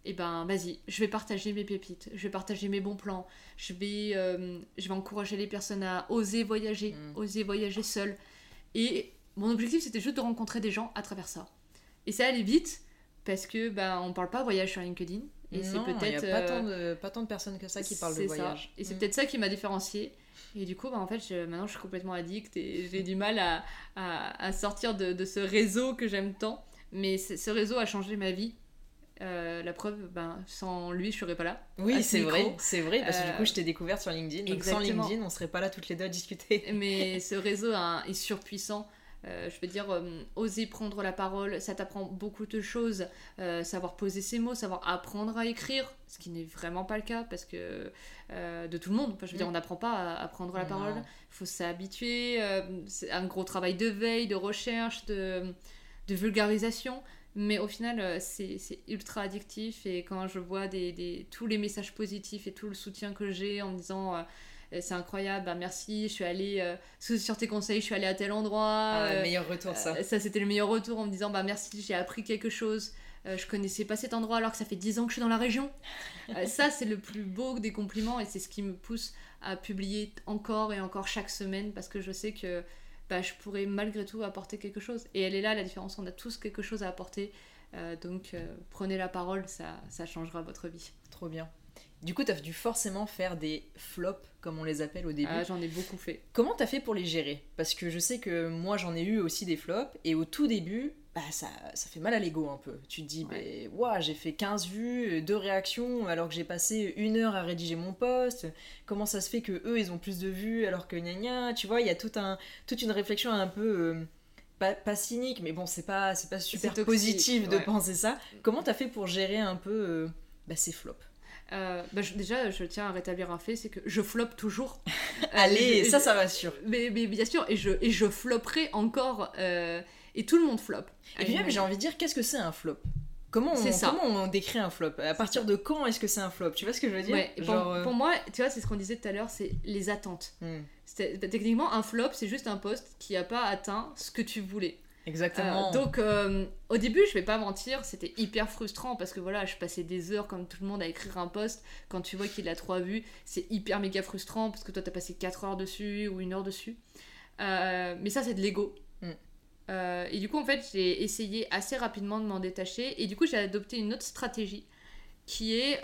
Et ben, vas-y, je vais partager mes pépites, je vais partager mes bons plans, je vais, euh, je vais encourager les personnes à oser voyager, mm. oser voyager seul. Et mon objectif, c'était juste de rencontrer des gens à travers ça. Et ça allait vite, parce que ben, on parle pas voyage sur LinkedIn. Et c'est peut-être. A pas, tant de, pas tant de personnes que ça qui parlent de voyage. Et c'est mm. peut-être ça qui m'a différenciée. Et du coup, bah, en fait, maintenant, je suis complètement addict et j'ai du mal à, à, sortir de, de, ce réseau que j'aime tant. Mais ce réseau a changé ma vie. Euh, la preuve, ben, sans lui, je serais pas là. Oui, c'est vrai, c'est vrai, parce que du coup, je t'ai découverte sur LinkedIn. Donc sans LinkedIn, on serait pas là toutes les deux à discuter. Mais ce réseau est surpuissant. Euh, je veux dire, euh, oser prendre la parole, ça t'apprend beaucoup de choses. Euh, savoir poser ses mots, savoir apprendre à écrire, ce qui n'est vraiment pas le cas parce que de tout le monde. je veux dire, mm. on n'apprend pas à, prendre la parole. Il faut s'habituer. c'est un gros travail de veille, de recherche, de, de vulgarisation. Mais au final, c'est ultra addictif. Et quand je vois des, des, tous les messages positifs et tout le soutien que j'ai en me disant c'est incroyable, bah merci, je suis allée, euh, sur tes conseils, je suis allée à tel endroit. Ah, le euh, meilleur retour, ça. ça, c'était le meilleur retour en me disant, bah merci, j'ai appris quelque chose. je connaissais pas cet endroit alors que ça fait 10 ans que je suis dans la région. *laughs* ça, c'est le plus beau des compliments et c'est ce qui me pousse à publier encore et encore chaque semaine parce que je sais que bah, je pourrais malgré tout apporter quelque chose. Et elle est là, la différence, on a tous quelque chose à apporter. donc prenez la parole, ça, ça changera votre vie. Trop bien. Du coup, tu as dû forcément faire des flops, comme on les appelle au début. Ah, j'en ai beaucoup fait. Comment t'as fait pour les gérer? Parce que je sais que moi, j'en ai eu aussi des flops, et au tout début, bah, ça, ça fait mal à l'ego un peu. Tu te dis, ouais. Bah, j'ai fait 15 vues, deux réactions, alors que j'ai passé une heure à rédiger mon post. Comment ça se fait que eux, ils ont plus de vues, alors que gna gna? Tu vois, il y a tout un, toute une réflexion un peu... Euh, pas, cynique, mais bon, c'est pas, c'est pas super positif de penser ça. Comment t'as fait pour gérer un peu euh, bah, ces flops? Euh, bah, déjà, je tiens à rétablir un fait, c'est que je floppe toujours. *laughs* Allez, ça, ça sûr Mais, mais, bien sûr, et je, et je flopperai encore, euh, et tout le monde flop. Et puis même, j'ai envie de dire, qu'est-ce que c'est un flop? Comment on, comment on décrit un flop? À partir de quand est-ce que c'est un flop? Tu vois ce que je veux dire? Pour, moi, tu vois, c'est ce qu'on disait tout à l'heure, c'est les attentes. Hmm. Techniquement, un flop, c'est juste un poste qui n'a pas atteint ce que tu voulais. Exactement. Euh, donc, euh, au début, je vais pas mentir, c'était hyper frustrant parce que voilà, je passais des heures comme tout le monde à écrire un post. Quand tu vois qu'il a trois vues, c'est hyper méga frustrant parce que toi, t'as passé 4 heures dessus ou une heure dessus. Euh, mais ça, c'est de l'ego. Mm. et du coup, en fait, j'ai essayé assez rapidement de m'en détacher. Et du coup, j'ai adopté une autre stratégie qui est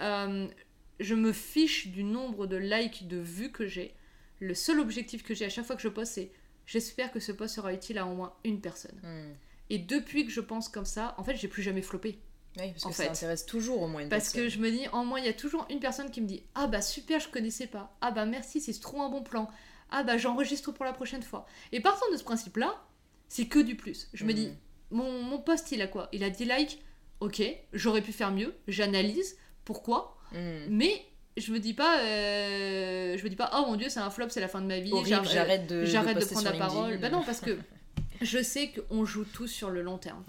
je me fiche du nombre de likes, de vues que j'ai. Le seul objectif que j'ai à chaque fois que je poste, c'est j'espère que ce post sera utile à au moins une personne. Hmm. Et depuis que je pense comme ça, en fait, j'ai plus jamais floppé. Oui, parce que ça intéresse toujours au moins une Parce que je me dis, en moins, il y a toujours une personne qui me dit Ah bah super, je connaissais pas. Ah bah merci, c'est trop un bon plan. Ah bah j'enregistre pour la prochaine fois. Et partant de ce principe-là, c'est que du plus. Je me dis, hmm. mon, mon post, il a quoi? Il a 10 likes? Ok, j'aurais pu faire mieux. J'analyse. Pourquoi? Hmm. Mais je me dis pas euh, je me dis pas oh mon dieu c'est un flop c'est la fin de ma vie j'arrête de, j'arrête de, prendre la parole. Bah non parce que *laughs* je sais qu'on joue tous sur le long terme.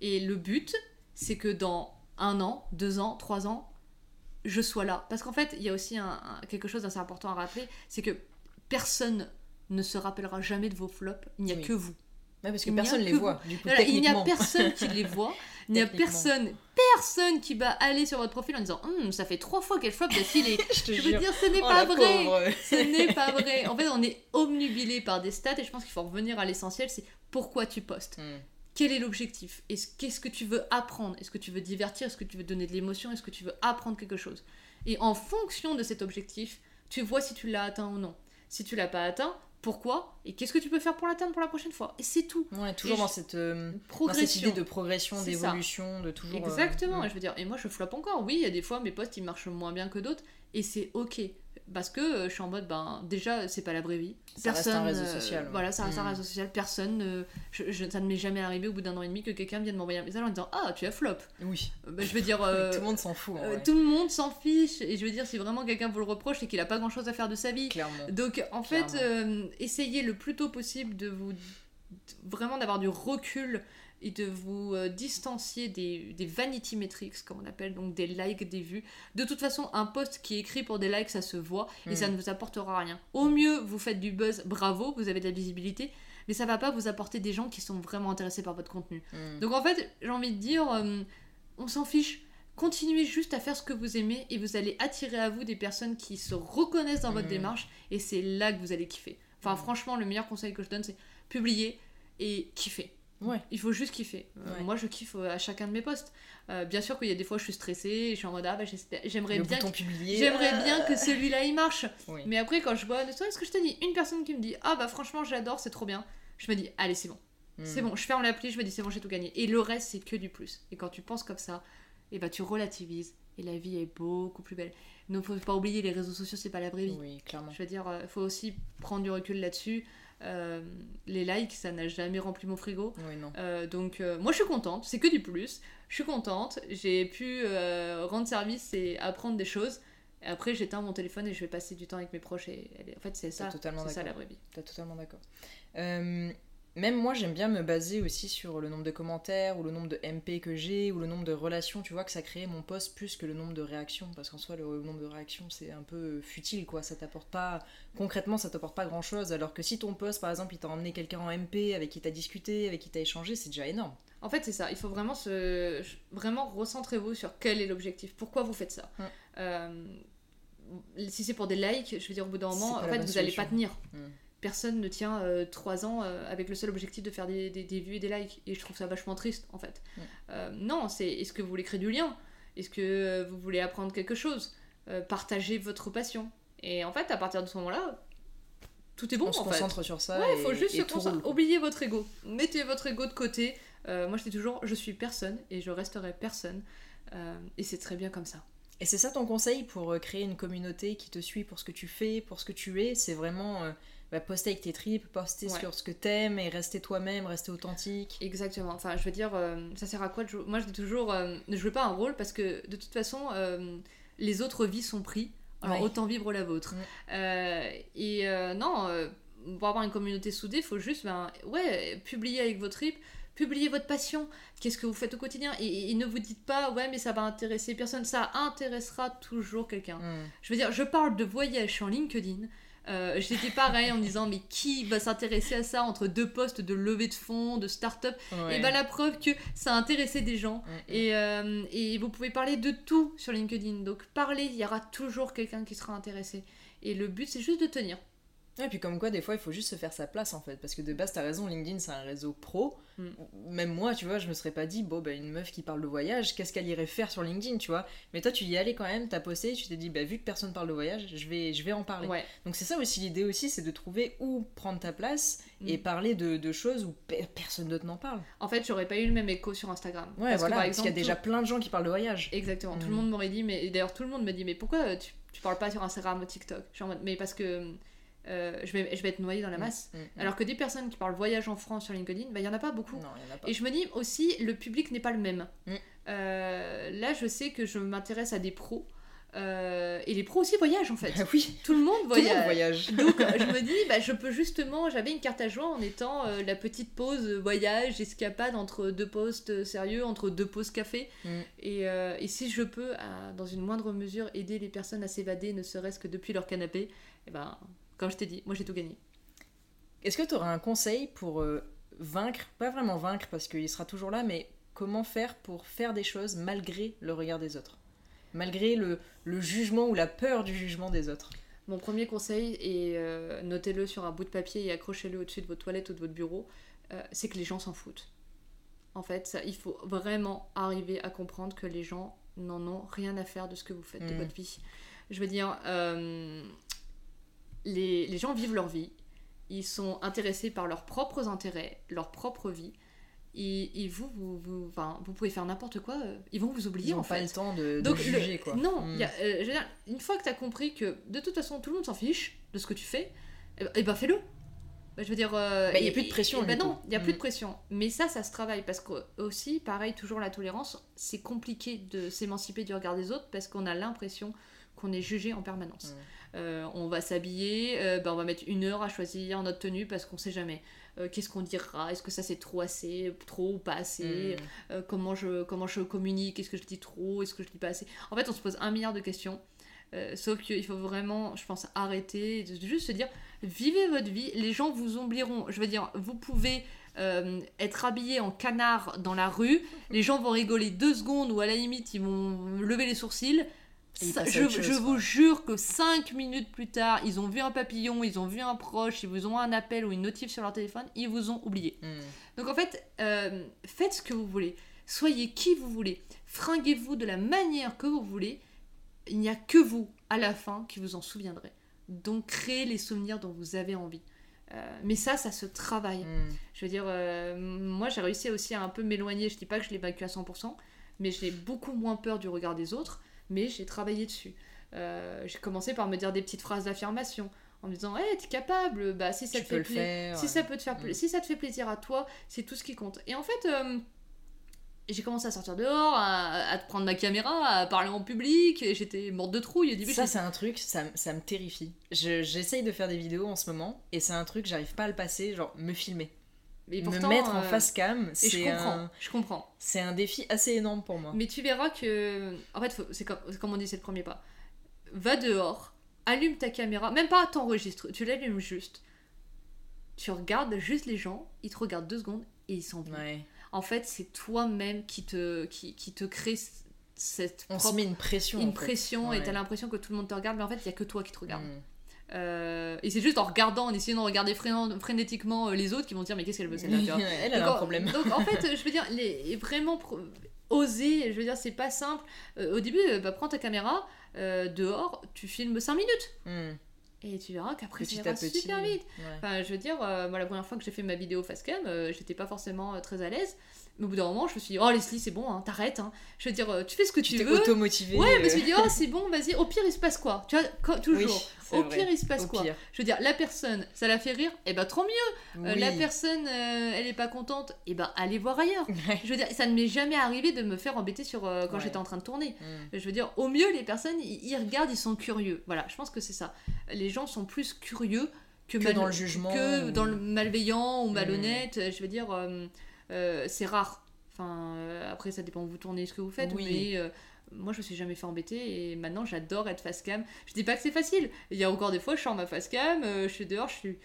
Et le but c'est que dans un an deux ans trois ans je sois là. Parce qu'en fait il y a aussi un, quelque chose d'assez important à rappeler c'est que personne ne se rappellera jamais de vos flops. Il n'y a que vous. Parce que personne les voit. Du coup, il n'y a personne qui les *laughs* voit. Il n'y a personne, personne qui va aller sur votre profil en disant hum, ça fait trois fois qu'elle flop d'affilée. *laughs* je, je veux dire, ce n'est oh, pas vrai. ce *laughs* n'est pas vrai. En fait, on est omnubilé par des stats et je pense qu'il faut revenir à l'essentiel c'est pourquoi tu postes. Hmm. Quel est l'objectif? Qu'est-ce que tu veux apprendre? Est-ce que tu veux divertir? Est-ce que tu veux donner de l'émotion? Est-ce que tu veux apprendre quelque chose? Et en fonction de cet objectif, tu vois si tu l'as atteint ou non. Si tu l'as pas atteint, pourquoi et qu'est-ce que tu peux faire pour l'atteindre pour la prochaine fois. Et c'est tout. Ouais toujours dans cette, euh, progression. idée de progression d'évolution de toujours euh, exactement et je veux dire et moi je floppe encore. Oui il y a des fois mes posts ils marchent moins bien que d'autres et c'est ok parce que euh, je suis en mode ben déjà c'est pas la vraie vie. Ça reste un réseau social voilà ça reste un mm. réseau social. Personne je, ça ne m'est jamais arrivé au bout d'un an et demi que quelqu'un vienne m'envoyer un message en disant ah tu as flop! Oui. Ben, je veux dire *laughs* tout le monde s'en fout tout le monde s'en fiche. Et je veux dire si vraiment quelqu'un vous le reproche c'est qu'il a pas grand chose à faire de sa vie. Clairement. donc en fait essayez le plus tôt possible de vous vraiment d'avoir du recul et de vous euh, distancier des, des, vanity metrics, comme on appelle, donc des likes, des vues. De toute façon, un post qui est écrit pour des likes, ça se voit et ça mm. ne vous apportera rien. Au mieux, vous faites du buzz, bravo, vous avez de la visibilité, mais ça va pas vous apporter des gens qui sont vraiment intéressés par votre contenu. Mm. Donc en fait, j'ai envie de dire, euh, on s'en fiche. Continuez juste à faire ce que vous aimez et vous allez attirer à vous des personnes qui se reconnaissent dans votre mm. démarche et c'est là que vous allez kiffer. Enfin, franchement, le meilleur conseil que je donne, c'est publier et kiffer. Ouais. Il faut juste kiffer. Euh, moi, je kiffe euh, à chacun de mes posts. Euh, bien sûr qu'il y a des fois, je suis stressée, je suis en mode ah bah, j'aimerais bien, que... j'aimerais bien que celui-là il marche. Mais après, quand je vois, est-ce que je te dis une personne qui me dit ah bah franchement j'adore, c'est trop bien, je me dis allez c'est bon, hmm. c'est bon, je ferme l'appli, je me dis c'est bon j'ai tout gagné. Et le reste c'est que du plus. Et quand tu penses comme ça, et eh bah tu relativises et la vie est beaucoup plus belle. Donc faut pas oublier les réseaux sociaux c'est pas la vraie vie. Oui, clairement. Je veux dire, faut aussi prendre du recul là-dessus. Euh, les likes, ça n'a jamais rempli mon frigo. Euh, donc euh, moi je suis contente, c'est que du plus. Je suis contente, j'ai pu rendre service et apprendre des choses. Et après j'éteins mon téléphone et je vais passer du temps avec mes proches. Et, en fait c'est ça, c'est ça la vraie vie. T'es totalement d'accord même moi, j'aime bien me baser aussi sur le nombre de commentaires ou le nombre de MP que j'ai ou le nombre de relations, tu vois, que ça crée mon post plus que le nombre de réactions. Parce qu'en soi, le nombre de réactions, c'est un peu futile, quoi. Ça t'apporte pas, concrètement, ça t'apporte pas grand chose. Alors que si ton post, par exemple, il t'a emmené quelqu'un en MP avec qui t'as discuté, avec qui t'as échangé, c'est déjà énorme. En fait, c'est ça. Il faut vraiment se. Vraiment, recentrez-vous sur quel est l'objectif. Pourquoi vous faites ça? Euh, Si c'est pour des likes, je veux dire, au bout d'un moment, en fait, vous allez pas tenir personne ne tient euh, trois ans euh, avec le seul objectif de faire des, des, vues et des likes. Et je trouve ça vachement triste, en fait. Euh, non, c'est est-ce que vous voulez créer du lien? Est-ce que vous voulez apprendre quelque chose? Partager votre passion. Et en fait, à partir de ce moment-là, tout est bon on se concentre sur ça. Ouais, il faut juste se concentrer. Oubliez votre ego. Mettez votre ego de côté. moi, je dis toujours, je suis personne et je resterai personne. et c'est très bien comme ça. Et c'est ça ton conseil pour créer une communauté qui te suit pour ce que tu fais, pour ce que tu es? C'est vraiment bah, poster avec tes tripes, poster sur ce que t'aimes et rester toi-même, rester authentique. Exactement. Enfin, je veux dire, euh, ça sert à quoi de jouer Moi, je dis toujours, euh, ne jouez pas un rôle parce que de toute façon, euh, les autres vies sont pris. Alors autant vivre la vôtre. et non, pour avoir une communauté soudée, il faut juste, ben, ouais, publier avec vos tripes publier votre passion, qu'est-ce que vous faites au quotidien? Et, ne vous dites pas ouais mais ça va intéresser personne, ça intéressera toujours quelqu'un. Je veux dire, je parle de voyage sur LinkedIn, euh, j'étais pareil en me disant mais qui va s'intéresser à ça entre deux postes de levée de fonds, de start-up? Et ben la preuve que ça a intéressé des gens. Mm, mm. Et, euh, et vous pouvez parler de tout sur LinkedIn. Donc parlez, il y aura toujours quelqu'un qui sera intéressé. Et le but c'est juste de tenir. Et puis comme quoi, des fois, il faut juste se faire sa place en fait. Parce que de base, t'as raison, LinkedIn, c'est un réseau pro. Mm. Même moi, tu vois, je me serais pas dit, bon, bah, une meuf qui parle de voyage, qu'est-ce qu'elle irait faire sur LinkedIn, tu vois? Mais toi, tu y allais quand même, t'as posté, tu t'es dit, bah, vu que personne parle de voyage, je vais, je vais en parler. Donc c'est ça aussi l'idée aussi, c'est de trouver où prendre ta place et mm. parler de, choses où personne d'autre n'en parle. En fait, j'aurais pas eu le même écho sur Instagram. Ouais, parce voilà, parce qu'il y a déjà plein de gens qui parlent de voyage. Exactement. Tout le mm. monde m'aurait dit, mais d'ailleurs, tout le monde me dit, mais pourquoi tu, tu parles pas sur Instagram ou TikTok? Mais parce que euh, je, vais, je vais être noyée dans la mm, masse. Mm, mm. Alors que des personnes qui parlent voyage en France sur LinkedIn, bah, il n'y en a pas beaucoup. Et je me dis aussi, le public n'est pas le même. Euh, là, je sais que je m'intéresse à des pros. Euh, et les pros aussi voyagent en fait. Ah oui. Tout le monde voyage. Donc *laughs* je me dis, bah, je peux justement, j'avais une carte à joie en étant la petite pause voyage, escapade entre deux postes sérieux, entre deux pauses café. Et, et, si je peux, dans une moindre mesure, aider les personnes à s'évader, ne serait-ce que depuis leur canapé, et eh ben, comme je t'ai dit, moi j'ai tout gagné. Est-ce que tu auras un conseil pour euh, vaincre, pas vraiment vaincre parce qu'il sera toujours là, mais comment faire pour faire des choses malgré le regard des autres? Malgré le, jugement ou la peur du jugement des autres? Mon premier conseil, et euh, notez-le sur un bout de papier et accrochez-le au-dessus de votre toilette ou de votre bureau, euh, c'est que les gens s'en foutent. En fait, ça, il faut vraiment arriver à comprendre que les gens n'en ont rien à faire de ce que vous faites de mm. votre vie. Je veux dire, les, gens vivent leur vie, ils sont intéressés par leurs propres intérêts, leur propre vie. Et, vous, vous, vous, enfin, vous pouvez faire n'importe quoi, euh, ils vont vous oublier ils en fait. pas le temps de, Donc, juger quoi. Non, hmm. euh, dire, une fois que tu as compris que de toute façon tout le monde s'en fiche de ce que tu fais, et eh ben, eh ben fais-le. Bah, je veux dire. Euh, bah, il n'y a plus de pression. Bah, non, il n'y a plus de pression. Mais ça, ça se travaille parce que aussi, pareil, toujours la tolérance, c'est compliqué de s'émanciper du regard des autres parce qu'on a l'impression qu'on est jugé en permanence. Euh, on va s'habiller, euh, ben, on va mettre une heure à choisir notre tenue parce qu'on sait jamais. Euh, qu'est-ce qu'on dira? Est-ce que ça c'est trop assez, trop ou pas assez? Hmm. Comment je comment je communique? Est-ce que je dis trop? Est-ce que je dis pas assez? En fait, on se pose un milliard de questions. sauf qu'il faut vraiment, je pense, arrêter, de juste se dire, vivez votre vie, les gens vous oublieront. Je veux dire, vous pouvez être habillé en canard dans la rue, les gens vont rigoler deux secondes ou à la limite ils vont lever les sourcils, je, vous jure que 5 minutes plus tard, ils ont vu un papillon, ils ont vu un proche, ils vous ont un appel ou une notif sur leur téléphone, ils vous ont oublié. Hmm. Donc en fait, euh, faites ce que vous voulez. Soyez qui vous voulez. Fringuez-vous de la manière que vous voulez. Il n'y a que vous, à la fin, qui vous en souviendrez. Donc créez les souvenirs dont vous avez envie. Euh, mais ça, ça se travaille. Hmm. Je veux dire, euh, moi j'ai réussi aussi à un peu m'éloigner. Je dis pas que je l'évacue à 100%, mais j'ai beaucoup moins peur du regard des autres mais j'ai travaillé dessus. Euh, j'ai commencé par me dire des petites phrases d'affirmation en me disant hey, t'es capable bah si ça te fait plaisir si ça peut te faire mm. si ça te fait plaisir à toi c'est tout ce qui compte. Et en fait euh, j'ai commencé à sortir dehors à, te prendre ma caméra à parler en public et j'étais morte de trouille au début. Ça c'est un truc ça, ça me terrifie. J'essaye de faire des vidéos en ce moment et c'est un truc j'arrive pas à le passer genre me filmer me mettre en euh, face cam, c'est je comprends, un... je comprends. C'est un défi assez énorme pour moi. Mais tu verras que, en fait, c'est comme, comme on dit, c'est le premier pas. Va dehors, allume ta caméra, même pas t'enregistres, tu l'allumes juste. Tu regardes juste les gens, ils te regardent deux secondes et ils s'en vont. En fait, c'est toi-même qui te, qui, qui te crée cette. On se met une pression. Une pression et t'as l'impression que tout le monde te regarde, mais en fait, il y a que toi qui te regarde. Mm. Euh, et c'est juste en regardant, en essayant de regarder frénétiquement euh, les autres qui vont dire mais qu'est-ce qu'elle veut celle-là Elle a un problème. Donc en fait, je veux dire, les, vraiment oser, je veux dire, c'est pas simple. au début, bah, prends ta caméra, dehors, tu filmes 5 minutes. Hmm. Et tu verras qu'après ça ira super vite. Enfin, je veux dire, moi la première fois que j'ai fait ma vidéo facecam, j'étais pas forcément très à l'aise. Mais au bout d'un moment, je me suis dit, oh Leslie, c'est bon, hein, t'arrêtes. Hein. Je veux dire, euh, tu fais ce que tu, tu veux. automotivé. Ouais, mais je me suis dit, oh, c'est bon, vas-y. Au pire, il se passe quoi? Tu vois, toujours. au pire, il se passe quoi? Je veux dire, la personne, ça la fait rire, et eh ben trop mieux. Euh, la personne, euh, elle est pas contente, et eh ben allez voir ailleurs. *laughs* Je veux dire, ça ne m'est jamais arrivé de me faire embêter sur quand j'étais en train de tourner. Mm. Je veux dire, au mieux, les personnes, ils regardent, ils sont curieux. Voilà, je pense que c'est ça. Les gens sont plus curieux que, dans le jugement. Que dans le malveillant ou mm. malhonnête. Je veux dire, c'est rare. Euh, après, ça dépend où vous tournez, ce que vous faites, mais euh, moi, je me suis jamais fait embêter et maintenant, j'adore être face cam. Je dis pas que c'est facile. Il y a encore des fois, je sors ma face cam, euh, je suis dehors, je suis.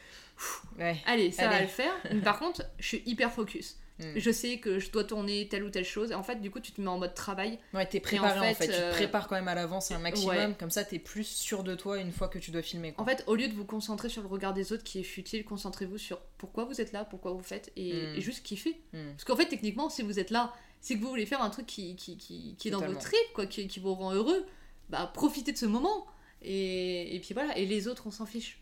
Allez, ça va le faire. par contre, je suis hyper focus. Hmm. Je sais que je dois tourner telle ou telle chose. En fait, du coup, tu te mets en mode travail. Ouais, t'es préparé en fait. Tu te euh, prépares quand même à l'avance un maximum. Comme ça, t'es plus sûr de toi une fois que tu dois filmer. En fait, au lieu de vous concentrer sur le regard des autres qui est futile, concentrez-vous sur pourquoi vous êtes là, pourquoi vous faites et, hmm. juste kiffer. Hmm. Parce qu'en fait, techniquement, si vous êtes là, c'est que vous voulez faire un truc qui, qui, qui, qui est dans votre trip, quoi, qui, qui vous rend heureux. Bah, profitez de ce moment. Et, et puis voilà, et les autres, on s'en fiche.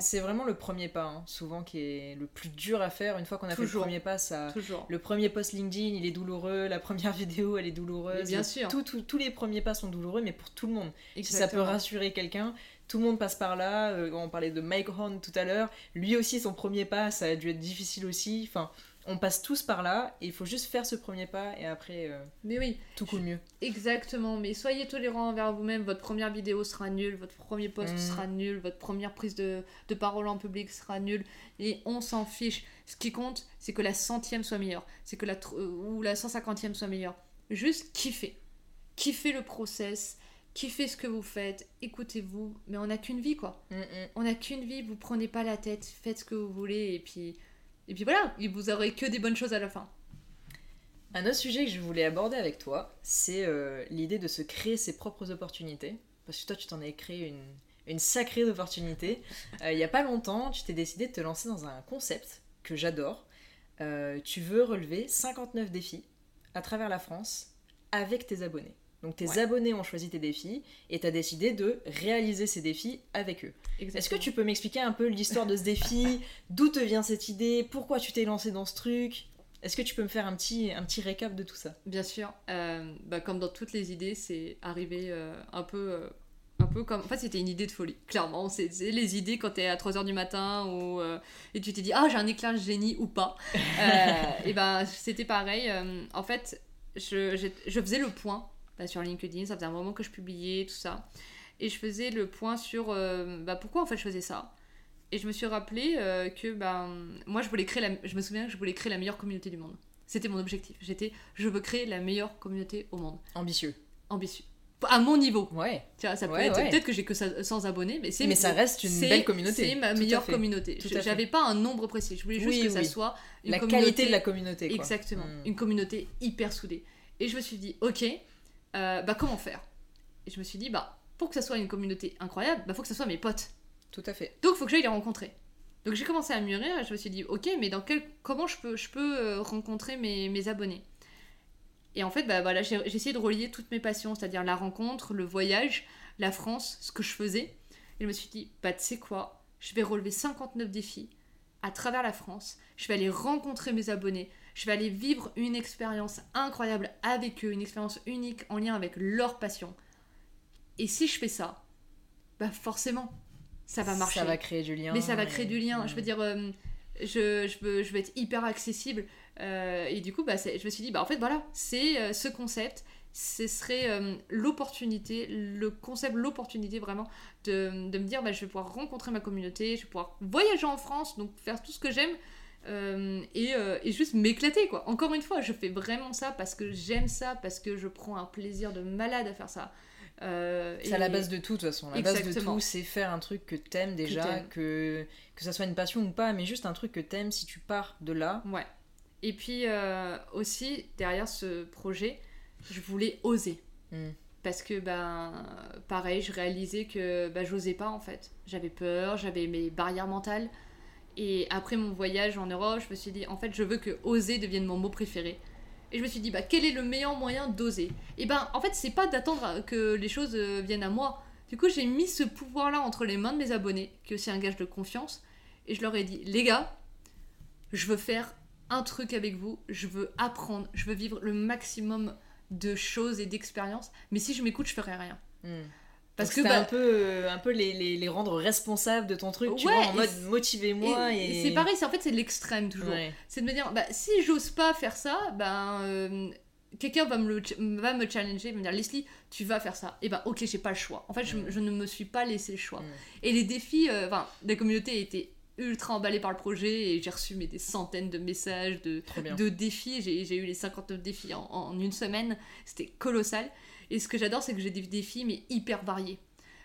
C'est vraiment le premier pas, hein, souvent, qui est le plus dur à faire. Une fois qu'on a fait le premier pas, ça... le premier post LinkedIn, il est douloureux, la première *laughs* vidéo, elle est douloureuse. bien sûr. tous les premiers pas sont douloureux, mais pour tout le monde. Si ça peut rassurer quelqu'un, tout le monde passe par là. Euh, on parlait de Mike Horn tout à l'heure. Lui aussi, son premier pas, ça a dû être difficile aussi. Enfin, on passe tous par là et il faut juste faire ce premier pas et après euh, mais oui. tout coule mieux. Exactement. Mais soyez tolérants envers vous-même. Votre première vidéo sera nulle votre premier post mm. sera nul votre première prise de, parole en public sera nulle. Et on s'en fiche. Ce qui compte c'est que la centième soit meilleure. C'est que la ou la 150e soit meilleure. Juste kiffez. Kiffez le process. Kiffez ce que vous faites. Écoutez-vous. Mais on n'a qu'une vie quoi. Mm, mm. on n'a qu'une vie. Vous prenez pas la tête. Faites ce que vous voulez. Et puis et puis voilà, vous aurez que des bonnes choses à la fin. Un autre sujet que je voulais aborder avec toi, c'est euh, l'idée de se créer ses propres opportunités. Parce que toi, tu t'en es créé une, sacrée opportunité. Euh, il n'y a pas longtemps, tu t'es décidé de te lancer dans un concept que j'adore. Euh, tu veux relever 59 défis à travers la France avec tes abonnés. Donc tes abonnés ont choisi tes défis et tu as décidé de réaliser ces défis avec eux. Est-ce que tu peux m'expliquer un peu l'histoire de ce défi *laughs* D'où te vient cette idée Pourquoi tu t'es lancé dans ce truc Est-ce que tu peux me faire un petit, un petit récap de tout ça Bien sûr. Euh, bah, comme dans toutes les idées, c'est arrivé euh, un peu... Euh, un peu comme... En fait, c'était une idée de folie, clairement. C'est les idées quand t'es à 3h du matin ou, et tu t'es dit « Ah, j'ai un éclair de génie ou pas *laughs* Et ben, c'était pareil. en fait, je, je faisais le point sur LinkedIn. Ça faisait un moment que je publiais, tout ça. Et je faisais le point sur euh, bah, pourquoi en fait je faisais ça. Et je me suis rappelé euh, que ben moi je voulais créer la, je me souviens que je voulais créer la meilleure communauté du monde. C'était mon objectif. J'étais je veux créer la meilleure communauté au monde. Ambitieux. Ambitieux. À mon niveau. Ouais. Tu vois, ça peut être peut-être que j'ai que 100 abonnés, mais c'est mais ça reste une belle communauté. C'est ma meilleure communauté. J'avais pas un nombre précis. Je voulais juste que ça soit une la qualité de la communauté. Quoi. Exactement. Hmm. Une communauté hyper soudée. Et je me suis dit ok, euh, bah comment faire? Et je me suis dit, bah pour que ça soit une communauté incroyable, bah faut que ça soit mes potes. Tout à fait. Donc faut que j'aille les rencontrer. Donc j'ai commencé à mûrir et je me suis dit, ok, mais dans quel, comment je peux, je peux euh, rencontrer mes, mes abonnés? Et en fait, bah voilà, j'ai essayé de relier toutes mes passions, c'est-à-dire la rencontre, le voyage, la France, ce que je faisais. Et je me suis dit, bah tu sais quoi, je vais relever 59 défis à travers la France, je vais aller rencontrer mes abonnés, je vais aller vivre une expérience incroyable avec eux, une expérience unique en lien avec leur passion. Et si je fais ça, bah forcément, ça va marcher. Ça va créer du lien. Mais ça va créer du lien. Je veux dire, euh, je, je, veux, je veux être hyper accessible. Euh, et du coup, bah, je me suis dit, bah en fait, voilà, c'est euh, ce concept. Ce serait l'opportunité, le concept, l'opportunité vraiment de, de, me dire, bah, je vais pouvoir rencontrer ma communauté, je vais pouvoir voyager en France, donc faire tout ce que j'aime, euh, euh, et, juste m'éclater quoi. Encore une fois, je fais vraiment ça parce que j'aime ça, parce que je prends un plaisir de malade à faire ça. Euh, c'est à la base de tout de toute façon. La base de tout, c'est faire un truc que t'aimes déjà, que, que, ça soit une passion ou pas, mais juste un truc que t'aimes si tu pars de là. Ouais. Et puis aussi, derrière ce projet, je voulais oser. Hmm. Parce que, ben, pareil, je réalisais que ben, j'osais pas en fait. J'avais peur, j'avais mes barrières mentales. Et après mon voyage en Europe, je me suis dit, en fait, je veux que oser devienne mon mot préféré. Et je me suis dit, bah, quel est le meilleur moyen d'oser? Et ben, en fait, c'est pas d'attendre que les choses euh, viennent à moi. Du coup, j'ai mis ce pouvoir-là entre les mains de mes abonnés, qui est aussi un gage de confiance. Et je leur ai dit, les gars, je veux faire un truc avec vous, je veux apprendre, je veux vivre le maximum de choses et d'expériences. Mais si je m'écoute, je ferai rien. Hmm. Parce que bah, un peu, euh, un peu les, les, les, rendre responsables de ton truc, tu vois, en mode motivez-moi. Et, C'est pareil, c'est en fait c'est l'extrême toujours. C'est de me dire, bah, si j'ose pas faire ça, ben euh, quelqu'un va me, va me challenger, va me dire Leslie, tu vas faire ça. Et ben ok, j'ai pas le choix. En fait, je, je, ne me suis pas laissé le choix. Et les défis, euh, enfin, la communauté était ultra emballée par le projet et j'ai reçu mais, des centaines de messages de, de défis. J'ai eu les 59 défis en, en une semaine. C'était colossal. Et ce que j'adore, c'est que j'ai des défis, mais hyper variés.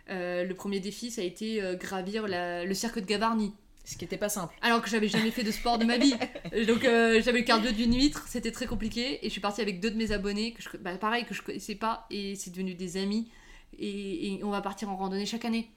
Euh, le premier défi, ça a été euh, gravir le cirque de Gavarnie. Ce qui n'était pas simple. Alors que j'avais jamais fait de sport de ma vie. *laughs* Donc euh, j'avais le cardio d'une huître, c'était très compliqué. Et je suis partie avec deux de mes abonnés, que je, bah, pareil, que je connaissais pas. Et c'est devenu des amis. Et, on va partir en randonnée chaque année.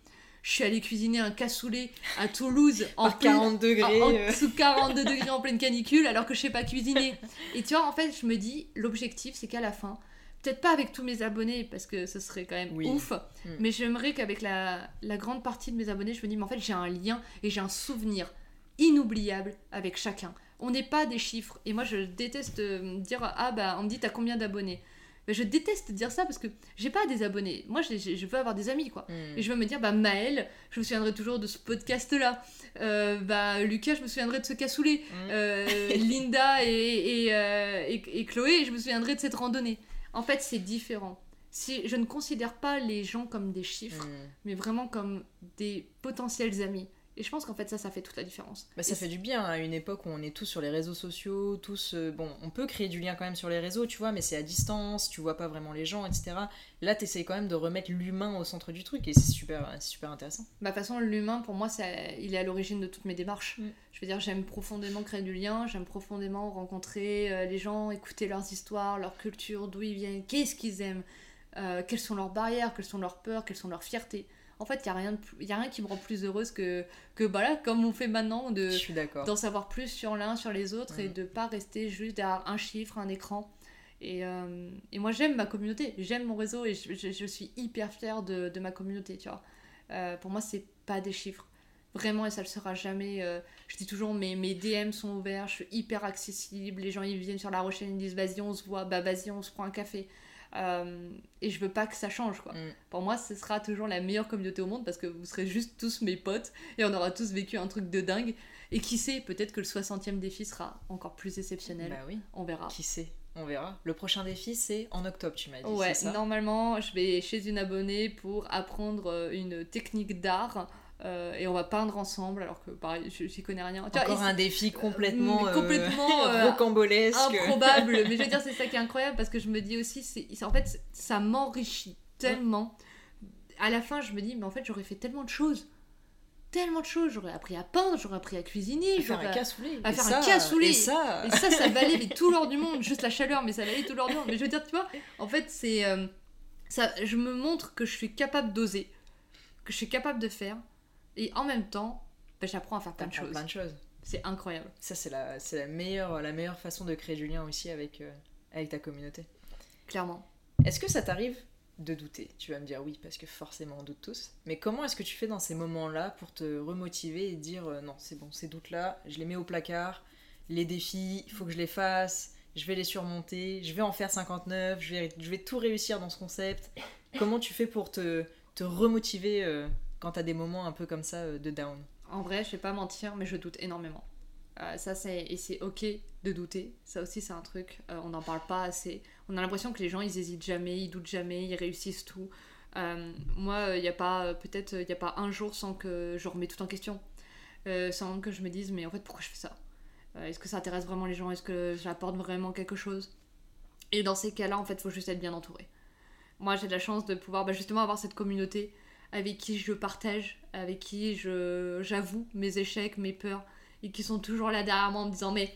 Je suis allée cuisiner un cassoulet à Toulouse *laughs* en 40 degrés. En, sous 42 degrés en pleine canicule alors que je sais pas cuisiner. Et tu vois, en fait, je me dis, l'objectif, c'est qu'à la fin, peut-être pas avec tous mes abonnés parce que ce serait quand même ouf, mm. mais j'aimerais qu'avec la, la, grande partie de mes abonnés, je me dis, mais en fait, j'ai un lien et j'ai un souvenir inoubliable avec chacun. On n'est pas des chiffres. Et moi, je déteste euh, dire, ah bah, on me dit, t'as combien d'abonnés? Mais je déteste dire ça parce que j'ai pas des abonnés. Moi, je, je, veux avoir des amis, quoi. Mm. Et je veux me dire, bah, Maëlle, je me souviendrai toujours de ce podcast-là. Euh, bah, Lucas, je me souviendrai de ce cassoulet. Mm. Euh, *laughs* Linda et, et, et, et, Chloé, je me souviendrai de cette randonnée. En fait, c'est différent. Si, je ne considère pas les gens comme des chiffres, hmm. mais vraiment comme des potentiels amis. Et je pense qu'en fait, ça, ça fait toute la différence. Bah, ça fait du bien à une époque où on est tous sur les réseaux sociaux, tous. Euh, bon, on peut créer du lien quand même sur les réseaux, tu vois, mais c'est à distance, tu vois pas vraiment les gens, etc. Là, tu essayes quand même de remettre l'humain au centre du truc et c'est super, super intéressant. Bah, de toute façon, l'humain, pour moi, il est à l'origine de toutes mes démarches. Mm. Je veux dire, j'aime profondément créer du lien, j'aime profondément rencontrer euh, les gens, écouter leurs histoires, leur culture, d'où ils viennent, qu'est-ce qu'ils aiment, euh, quelles sont leurs barrières, quelles sont leurs peurs, quelles sont leurs fiertés en fait, il n'y a, rien a rien qui me rend plus heureuse que, que voilà, comme on fait maintenant, de, d'en savoir plus sur l'un, sur les autres, et de pas rester juste derrière un chiffre, un écran. Et, euh, et moi, j'aime ma communauté, j'aime mon réseau, et je, je, suis hyper fière de, de, ma communauté, tu vois. Euh, pour moi, c'est pas des chiffres. Vraiment, et ça le sera jamais. Euh, je dis toujours, mes, mes DM sont ouverts, je suis hyper accessible. Les gens, ils viennent sur la rochelle, ils me disent, vas-y, on se voit, bah vas-y, on se prend un café. Euh, et je veux pas que ça change quoi. Mm. Pour moi, ce sera toujours la meilleure communauté au monde parce que vous serez juste tous mes potes et on aura tous vécu un truc de dingue. Et qui sait, peut-être que le 60e défi sera encore plus exceptionnel. Bah oui. On verra. Qui sait? On verra. Le prochain défi, c'est en octobre, tu m'as dit. Ouais, normalement, je vais chez une abonnée pour apprendre euh, une technique d'art euh, et on va peindre ensemble alors que pareil je n'y connais rien. Encore un défi complètement euh, complètement *laughs* euh, improbable. *laughs* Mais je veux dire c'est ça qui est incroyable parce que je me dis aussi c'est en fait ça m'enrichit tellement. À la fin je me dis mais en fait j'aurais fait tellement de choses. Tellement de choses j'aurais appris à peindre j'aurais appris à cuisiner à faire un cassoulet à faire un cassoulet. et ça. Et ça ça *laughs* valait tout l'or du monde juste la chaleur mais ça valait tout l'or du monde. Mais je veux dire tu vois en fait c'est ça je me montre que je suis capable d'oser que je suis capable de faire et en même temps, bah, j'apprends à faire plein de choses. Plein de choses. C'est incroyable. Ça, c'est la, la, meilleure, la meilleure façon de créer du lien aussi avec, euh, avec ta communauté. Clairement. Est-ce que ça t'arrive de douter? Tu vas me dire oui, parce que forcément on doute tous. Mais comment est-ce que tu fais dans ces moments-là pour te remotiver et dire euh, non, c'est bon, ces doutes-là, je les mets au placard, les défis, il faut que je les fasse, je vais les surmonter, je vais en faire 59, je vais, je vais tout réussir dans ce concept? Comment tu fais pour te, te remotiver euh, quand t'as des moments un peu comme ça euh, de down En vrai, je vais pas mentir, mais je doute énormément. Euh, ça, c'est et c'est ok de douter. Ça aussi, c'est un truc. Euh, on n'en parle pas assez. On a l'impression que les gens, ils hésitent jamais, ils doutent jamais, ils réussissent tout. moi, il n'y a pas peut-être il y a pas un jour sans que je remets tout en question, sans que je me dise mais en fait pourquoi je fais ça? Est-ce que ça intéresse vraiment les gens? Est-ce que j'apporte vraiment quelque chose? Et dans ces cas-là, en fait, faut juste être bien entouré. Moi, j'ai de la chance de pouvoir bah, justement avoir cette communauté avec qui je partage, avec qui je j'avoue mes échecs, mes peurs, et qui sont toujours là derrière moi en me disant mais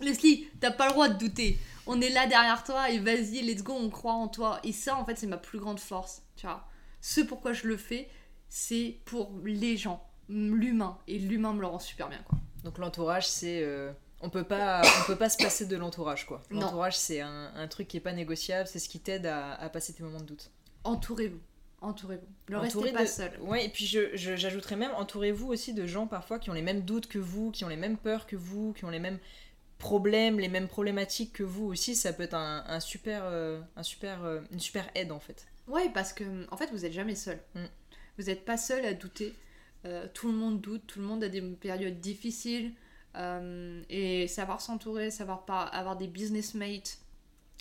Leslie, t'as pas le droit de douter. On est là derrière toi et vas-y, let's go, on croit en toi. Et ça, en fait, c'est ma plus grande force. Tu vois, ce pourquoi je le fais, c'est pour les gens, l'humain. Et l'humain me le rend super bien, quoi. Donc l'entourage, c'est euh, on peut pas on peut pas se passer de l'entourage quoi l'entourage c'est un, un, truc qui est pas négociable c'est ce qui t'aide à, à, passer tes moments de doute entourez-vous entourez-vous. Ne restez pas seul. Ouais et puis je, j'ajouterais même entourez-vous aussi de gens parfois qui ont les mêmes doutes que vous qui ont les mêmes peurs que vous qui ont les mêmes problèmes les mêmes problématiques que vous aussi. Ça peut être un, un super euh, un super euh, une super aide en fait. Ouais parce que en fait vous êtes jamais seul. Mm. vous n'êtes pas seul à douter. Euh, tout le monde doute tout le monde a des périodes difficiles. Euh, et savoir s'entourer, savoir pas avoir des business mates,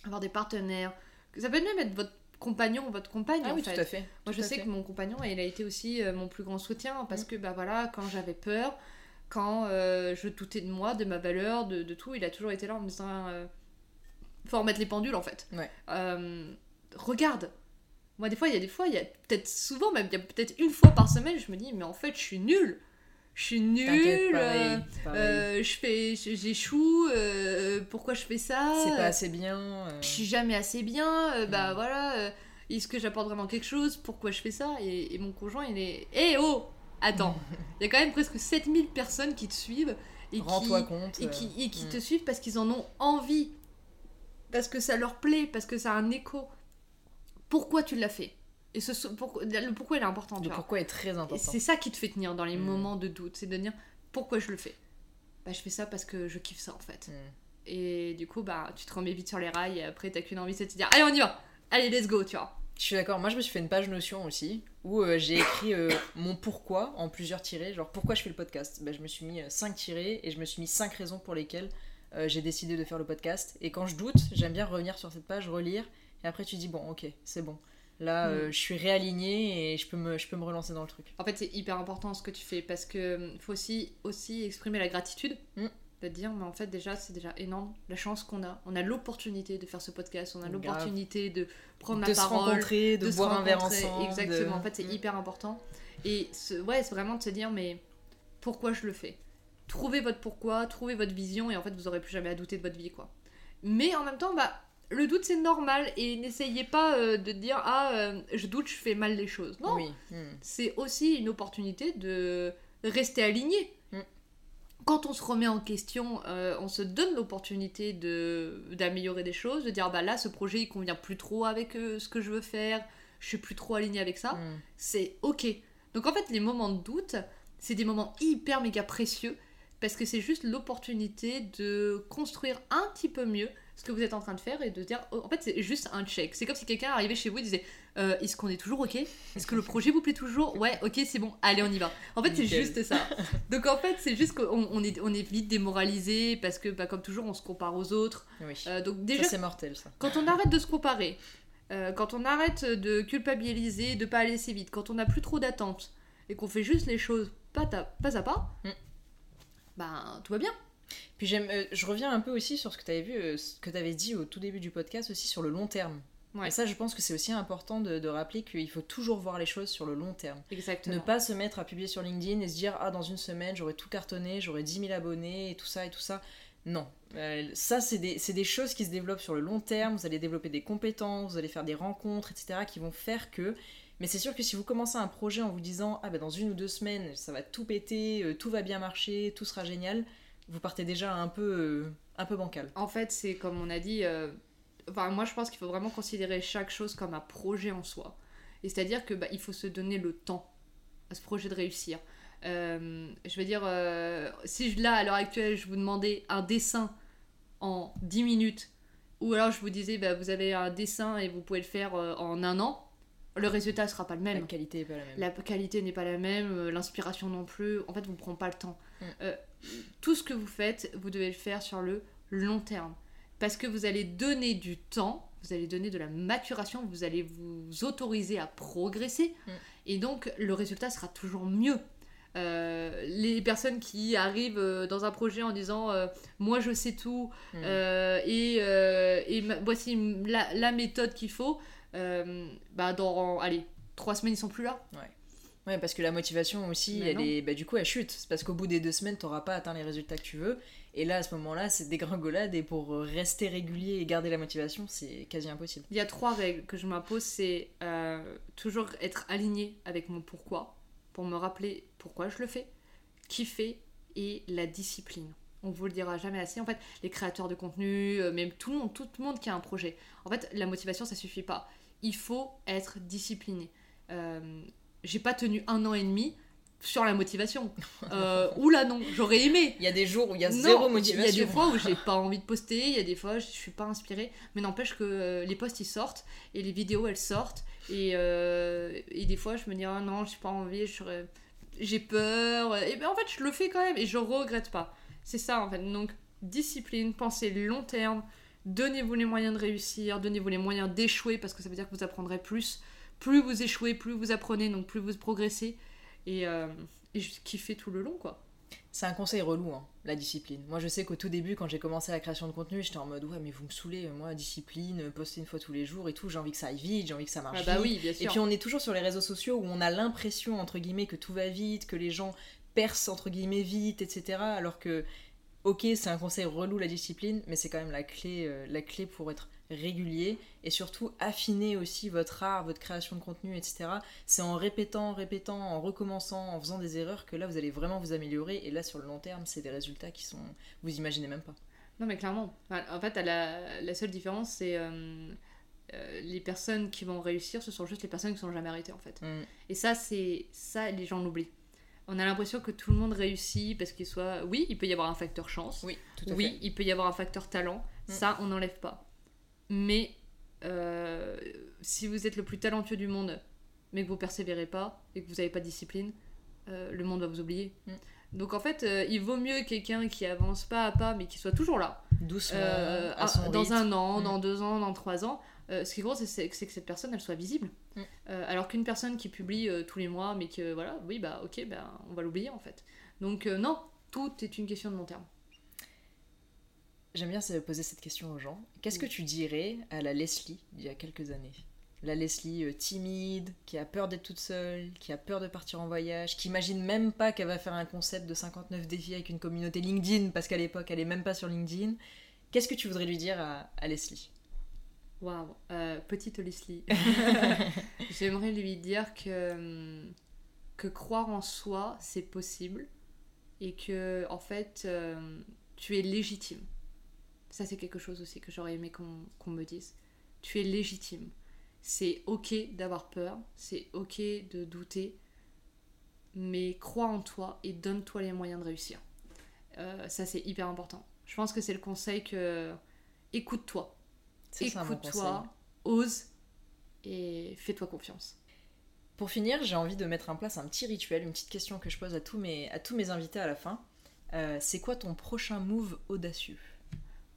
avoir des partenaires. Ça peut même être votre compagnon ou votre compagne. Ah oui, tout à fait. Moi, je sais que mon compagnon, il a été aussi euh, mon plus grand soutien parce mm. que, bah voilà, quand j'avais peur, quand euh, je doutais de moi, de ma valeur, de, de, tout, il a toujours été là en me disant faut remettre les pendules en fait. Ouais. regarde. Moi, des fois, il y a des fois, il y a peut-être souvent, même il y a peut-être une fois par semaine, je me dis mais en fait, je suis nulle je suis nulle, euh, euh, je fais, j'échoue, euh, pourquoi je fais ça? C'est pas assez bien. Je suis jamais assez bien, bah voilà, est-ce que j'apporte vraiment quelque chose? Pourquoi je fais ça? Et, mon conjoint, il est. Eh oh! Attends, *laughs* il y a quand même presque 7000 personnes qui te suivent et qui, compte, et qui, et qui te suivent parce qu'ils en ont envie, parce que ça leur plaît, parce que ça a un écho. Pourquoi tu l'as fait? Et ce, pour, le pourquoi il est important. Le pourquoi est très important. C'est ça qui te fait tenir dans les mm. moments de doute, c'est de dire pourquoi je le fais? Bah, je fais ça parce que je kiffe ça en fait. Mm. Et du coup, bah, tu te remets vite sur les rails et après, t'as qu'une envie, c'est de te dire allez, on y va Allez, let's go, tu vois. Je suis d'accord, moi je me suis fait une page Notion aussi où euh, j'ai écrit euh, *coughs* mon pourquoi en plusieurs tirés. Genre pourquoi je fais le podcast? Bah, Je me suis mis 5 euh, tirés et je me suis mis 5 raisons pour lesquelles j'ai décidé de faire le podcast. Et quand je doute, j'aime bien revenir sur cette page, relire et après tu dis bon, ok, c'est bon. Là, mm. euh, je suis réalignée et je peux, me, je peux me relancer dans le truc. En fait, c'est hyper important ce que tu fais parce que euh, faut aussi, aussi exprimer la gratitude. Mm. De dire, mais en fait, déjà, c'est déjà énorme la chance qu'on a. On a l'opportunité de faire ce podcast, on a l'opportunité de prendre la parole. Se rencontrer, de, boire un verre ensemble. Exactement, en fait, c'est mm. hyper important. Et ouais, c'est vraiment de se dire, mais pourquoi je le fais? Trouvez votre pourquoi, trouvez votre vision et en fait, vous aurez plus jamais à douter de votre vie, quoi. Mais en même temps, bah, le doute c'est normal et n'essayez pas euh, de dire ah euh, je doute je fais mal les choses non. Hmm. c'est aussi une opportunité de rester aligné. Hmm. quand on se remet en question euh, on se donne l'opportunité de d'améliorer des choses de dire bah là ce projet il convient plus trop avec ce que je veux faire. Je suis plus trop aligné avec ça. Hmm. c'est ok donc en fait les moments de doute c'est des moments hyper méga précieux parce que c'est juste l'opportunité de construire un petit peu mieux ce que vous êtes en train de faire et de dire oh, en fait c'est juste un check. C'est comme si quelqu'un arrivait chez vous et disait euh, est-ce qu'on est toujours ok? Est-ce que le projet vous plaît toujours? Ouais ok c'est bon allez on y va. En fait c'est juste ça. *laughs* Donc en fait c'est juste qu'on on est, on est vite démoralisé parce que bah, comme toujours on se compare aux autres. Oui. Euh, donc déjà c'est mortel ça. quand on arrête de se comparer euh, quand on arrête de culpabiliser de pas aller assez vite quand on n'a plus trop d'attentes et qu'on fait juste les choses pas à pas, à pas mm. bah tout va bien puis j'aime, euh, je reviens un peu aussi sur ce que tu avais vu, euh, ce que tu avais dit au tout début du podcast aussi sur le long terme. Et ça, je pense que c'est aussi important de, rappeler qu'il faut toujours voir les choses sur le long terme. Exactement. Ne pas se mettre à publier sur LinkedIn et se dire ah dans une semaine j'aurai tout cartonné, j'aurai 10 000 abonnés et tout ça et tout ça. Non, euh, ça c'est des, des, choses qui se développent sur le long terme. Vous allez développer des compétences, vous allez faire des rencontres, etc. qui vont faire que mais c'est sûr que si vous commencez un projet en vous disant ah ben dans une ou deux semaines ça va tout péter, tout va bien marcher, tout sera génial, vous partez déjà un peu, euh, un peu bancal. En fait, c'est comme on a dit, euh, enfin, moi je pense qu'il faut vraiment considérer chaque chose comme un projet en soi. Et c'est-à-dire que bah, il faut se donner le temps à ce projet de réussir. Euh, je veux dire, si là à l'heure actuelle je vous demandais un dessin en 10 minutes, ou alors je vous disais bah, vous avez un dessin et vous pouvez le faire en un an, le résultat sera pas le même. La qualité n'est pas la même. La qualité n'est pas la même, l'inspiration non plus. En fait, vous ne prenez pas le temps. Mm tout ce que vous faites, vous devez le faire sur le long terme. Parce que vous allez donner du temps, vous allez donner de la maturation, vous allez vous autoriser à progresser. Mm. Et donc, le résultat sera toujours mieux. Euh, les personnes qui arrivent euh, dans un projet en disant euh, moi je sais tout mm. et, et voici la, méthode qu'il faut bah dans allez trois semaines ils sont plus là ouais. Ouais, parce que la motivation aussi, elle est, bah, du coup, elle chute. C'est parce qu'au bout des deux semaines, tu n'auras pas atteint les résultats que tu veux. Et là, à ce moment-là, c'est dégringolade. Et pour rester régulier et garder la motivation, c'est quasi impossible. Il y a trois règles que je m'impose c'est euh, toujours être aligné avec mon pourquoi, pour me rappeler pourquoi je le fais, kiffer et la discipline. on vous le dira jamais assez. En fait, les créateurs de contenu, euh, même tout le monde, tout le monde qui a un projet. En fait, la motivation, ça suffit pas. Il faut être discipliné. Euh, j'ai pas tenu un an et demi sur la motivation. *laughs* Euh, oula non, j'aurais aimé. Il y a des jours où il y a zéro motivation. Il y a des fois où j'ai *laughs* pas envie de poster, il y a des fois où je suis pas inspirée, mais n'empêche que euh, les posts ils sortent et les vidéos elles sortent et, et des fois je me dis ah non j'ai pas envie, j'ai peur et ben en fait je le fais quand même et je regrette pas. C'est ça en fait. Donc, discipline, pensez long terme, donnez-vous les moyens de réussir, donnez-vous les moyens d'échouer parce que ça veut dire que vous apprendrez plus. Plus vous échouez, plus vous apprenez, donc plus vous progressez. Et, euh, et kiffez tout le long, quoi. C'est un conseil relou, hein, la discipline. Moi, je sais qu'au tout début, quand j'ai commencé la création de contenu, j'étais en mode ouais, mais vous me saoulez, moi, discipline, poster une fois tous les jours et tout. J'ai envie que ça aille vite, j'ai envie que ça marche ah bah Oui, bien sûr. Et puis, on est toujours sur les réseaux sociaux où on a l'impression, entre guillemets, que tout va vite, que les gens perce entre guillemets vite, etc. Alors que, ok, c'est un conseil relou la discipline, mais c'est quand même la clé, euh, la clé pour être régulier et surtout affiner aussi votre art, votre création de contenu, etc. C'est en répétant, répétant, en recommençant, en faisant des erreurs que là vous allez vraiment vous améliorer et là sur le long terme c'est des résultats qui sont vous imaginez même pas. Non mais clairement. En fait la, la seule différence c'est euh, euh, les personnes qui vont réussir ce sont juste les personnes qui sont jamais arrêtées en fait. Mm. Et ça c'est ça les gens l'oublient on a l'impression que tout le monde réussit parce qu'il soit. Oui, il peut y avoir un facteur chance. Oui, tout à oui, il peut y avoir un facteur talent. Mm. Ça, on n'enlève pas. Mais euh, si vous êtes le plus talentueux du monde, mais que vous persévérez pas et que vous n'avez pas de discipline, euh, le monde va vous oublier. Mm. Donc en fait, euh, il vaut mieux quelqu'un qui avance pas à pas, mais qui soit toujours là. Doucement. dans un an, mm. dans deux ans, dans trois ans. ce qui est gros, c'est que cette personne, elle soit visible. Mm. Alors qu'une personne qui publie tous les mois, mais que voilà, oui, bah ok, bah, on va l'oublier en fait. Donc non, tout est une question de long terme. J'aime bien poser cette question aux gens. Qu'est-ce que tu dirais à la Leslie d'il y a quelques années? La Leslie timide, qui a peur d'être toute seule, qui a peur de partir en voyage, qui imagine même pas qu'elle va faire un concept de 59 défis avec une communauté LinkedIn, parce qu'à l'époque elle est même pas sur LinkedIn. Qu'est-ce que tu voudrais lui dire à Leslie? Waouh, euh, petite Leslie. *laughs* *laughs* J'aimerais lui dire que, que croire en soi, c'est possible et que, en fait, euh, tu es légitime. Ça, c'est quelque chose aussi que j'aurais aimé qu'on me dise. Tu es légitime. C'est ok d'avoir peur, c'est ok de douter, mais crois en toi et donne-toi les moyens de réussir. Euh, ça, c'est hyper important. Je pense que c'est le conseil que écoute-toi Écoute-toi, ose et fais-toi confiance. Pour finir, j'ai envie de mettre en place un petit rituel, une petite question que je pose à tous mes, à tous mes invités à la fin. Euh, c'est quoi ton prochain move audacieux?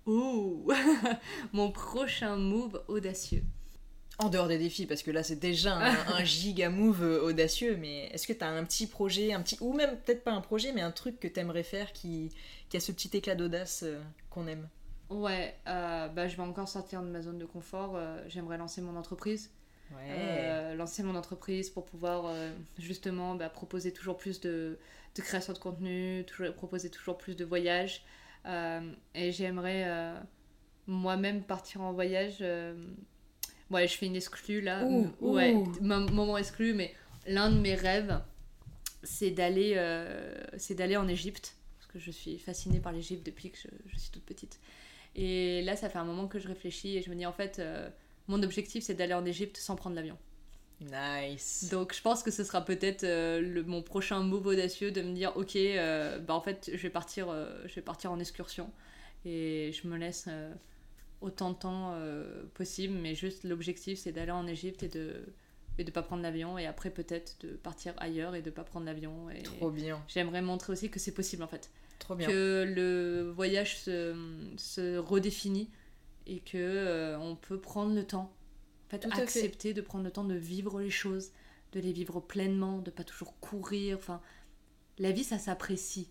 Oh *laughs* Mon prochain move audacieux. En dehors des défis, parce que là c'est déjà un, *laughs* giga move audacieux, mais est-ce que tu as un petit projet, un petit, ou même peut-être pas un projet, mais un truc que tu aimerais faire qui, qui a ce petit éclat d'audace euh, qu'on aime? Ouais, euh, bah, je vais encore sortir de ma zone de confort. Euh, j'aimerais lancer mon entreprise. Euh, lancer mon entreprise pour pouvoir justement bah, proposer toujours plus de, de, création de contenu, toujours, proposer toujours plus de voyages. Et j'aimerais moi-même partir en voyage. ouais, je fais une exclue là. ouais, moment exclu, mais l'un de mes rêves, c'est d'aller c'est d'aller en Égypte. Parce que je suis fascinée par l'Égypte depuis que je suis toute petite. Et là, ça fait un moment que je réfléchis et je me dis en fait, euh, mon objectif c'est d'aller en Égypte sans prendre l'avion. Nice. Donc je pense que ce sera peut-être euh, mon prochain move audacieux de me dire ok, euh, bah en fait je vais partir, je vais partir en excursion et je me laisse autant de temps possible, mais juste l'objectif c'est d'aller en Égypte et de et de pas prendre l'avion et après peut-être de partir ailleurs et de pas prendre l'avion. Trop bien. J'aimerais montrer aussi que c'est possible en fait. Que le voyage se, se redéfinit et que euh, on peut prendre le temps. Fait, accepter de prendre le temps de vivre les choses, de les vivre pleinement, de pas toujours courir. Enfin, la vie, ça s'apprécie.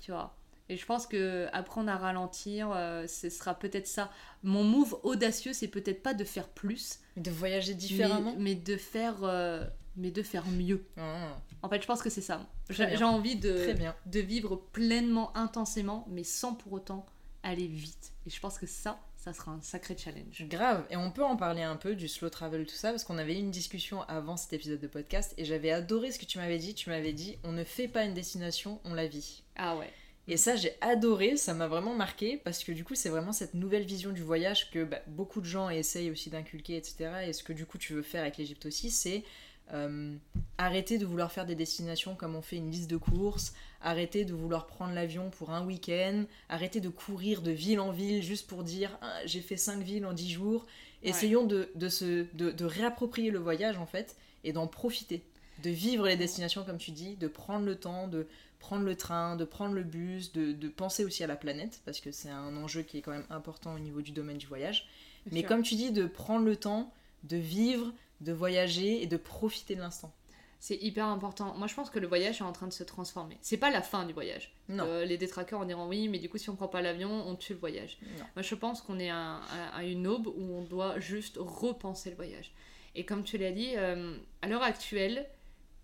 Tu vois. Et je pense que apprendre à ralentir, euh, ce sera peut-être ça. Mon move audacieux, c'est peut-être pas de faire plus. De voyager différemment. Mais, de faire euh, mais de faire mieux. Ah. En fait, je pense que c'est ça. J'ai envie de, de vivre pleinement, intensément, mais sans pour autant aller vite. Et je pense que ça, ça sera un sacré challenge. Grave. Et on peut en parler un peu du slow travel, tout ça, parce qu'on avait eu une discussion avant cet épisode de podcast et j'avais adoré ce que tu m'avais dit. Tu m'avais dit, on ne fait pas une destination, on la vit. Ah ouais. Et ça, j'ai adoré, ça m'a vraiment marqué, parce que du coup, c'est vraiment cette nouvelle vision du voyage que bah, beaucoup de gens essayent aussi d'inculquer, etc. Et ce que du coup tu veux faire avec l'Égypte aussi, c'est euh, arrêter de vouloir faire des destinations comme on fait une liste de courses, arrêter de vouloir prendre l'avion pour un week-end, arrêter de courir de ville en ville juste pour dire ah, j'ai fait cinq villes en dix jours. Essayons de, de, se, de, de réapproprier le voyage en fait et d'en profiter, de vivre les destinations comme tu dis, de prendre le temps, de prendre le train, de prendre le bus, de, de penser aussi à la planète parce que c'est un enjeu qui est quand même important au niveau du domaine du voyage. Mais comme tu dis, de prendre le temps de vivre, de voyager et de profiter de l'instant. C'est hyper important. Moi, je pense que le voyage est en train de se transformer. C'est pas la fin du voyage. Non. Euh, les détraqueurs en diront oui, mais du coup, si on prend pas l'avion, on tue le voyage. Moi, je pense qu'on est à, une aube où on doit juste repenser le voyage. Et comme tu l'as dit, euh, à l'heure actuelle,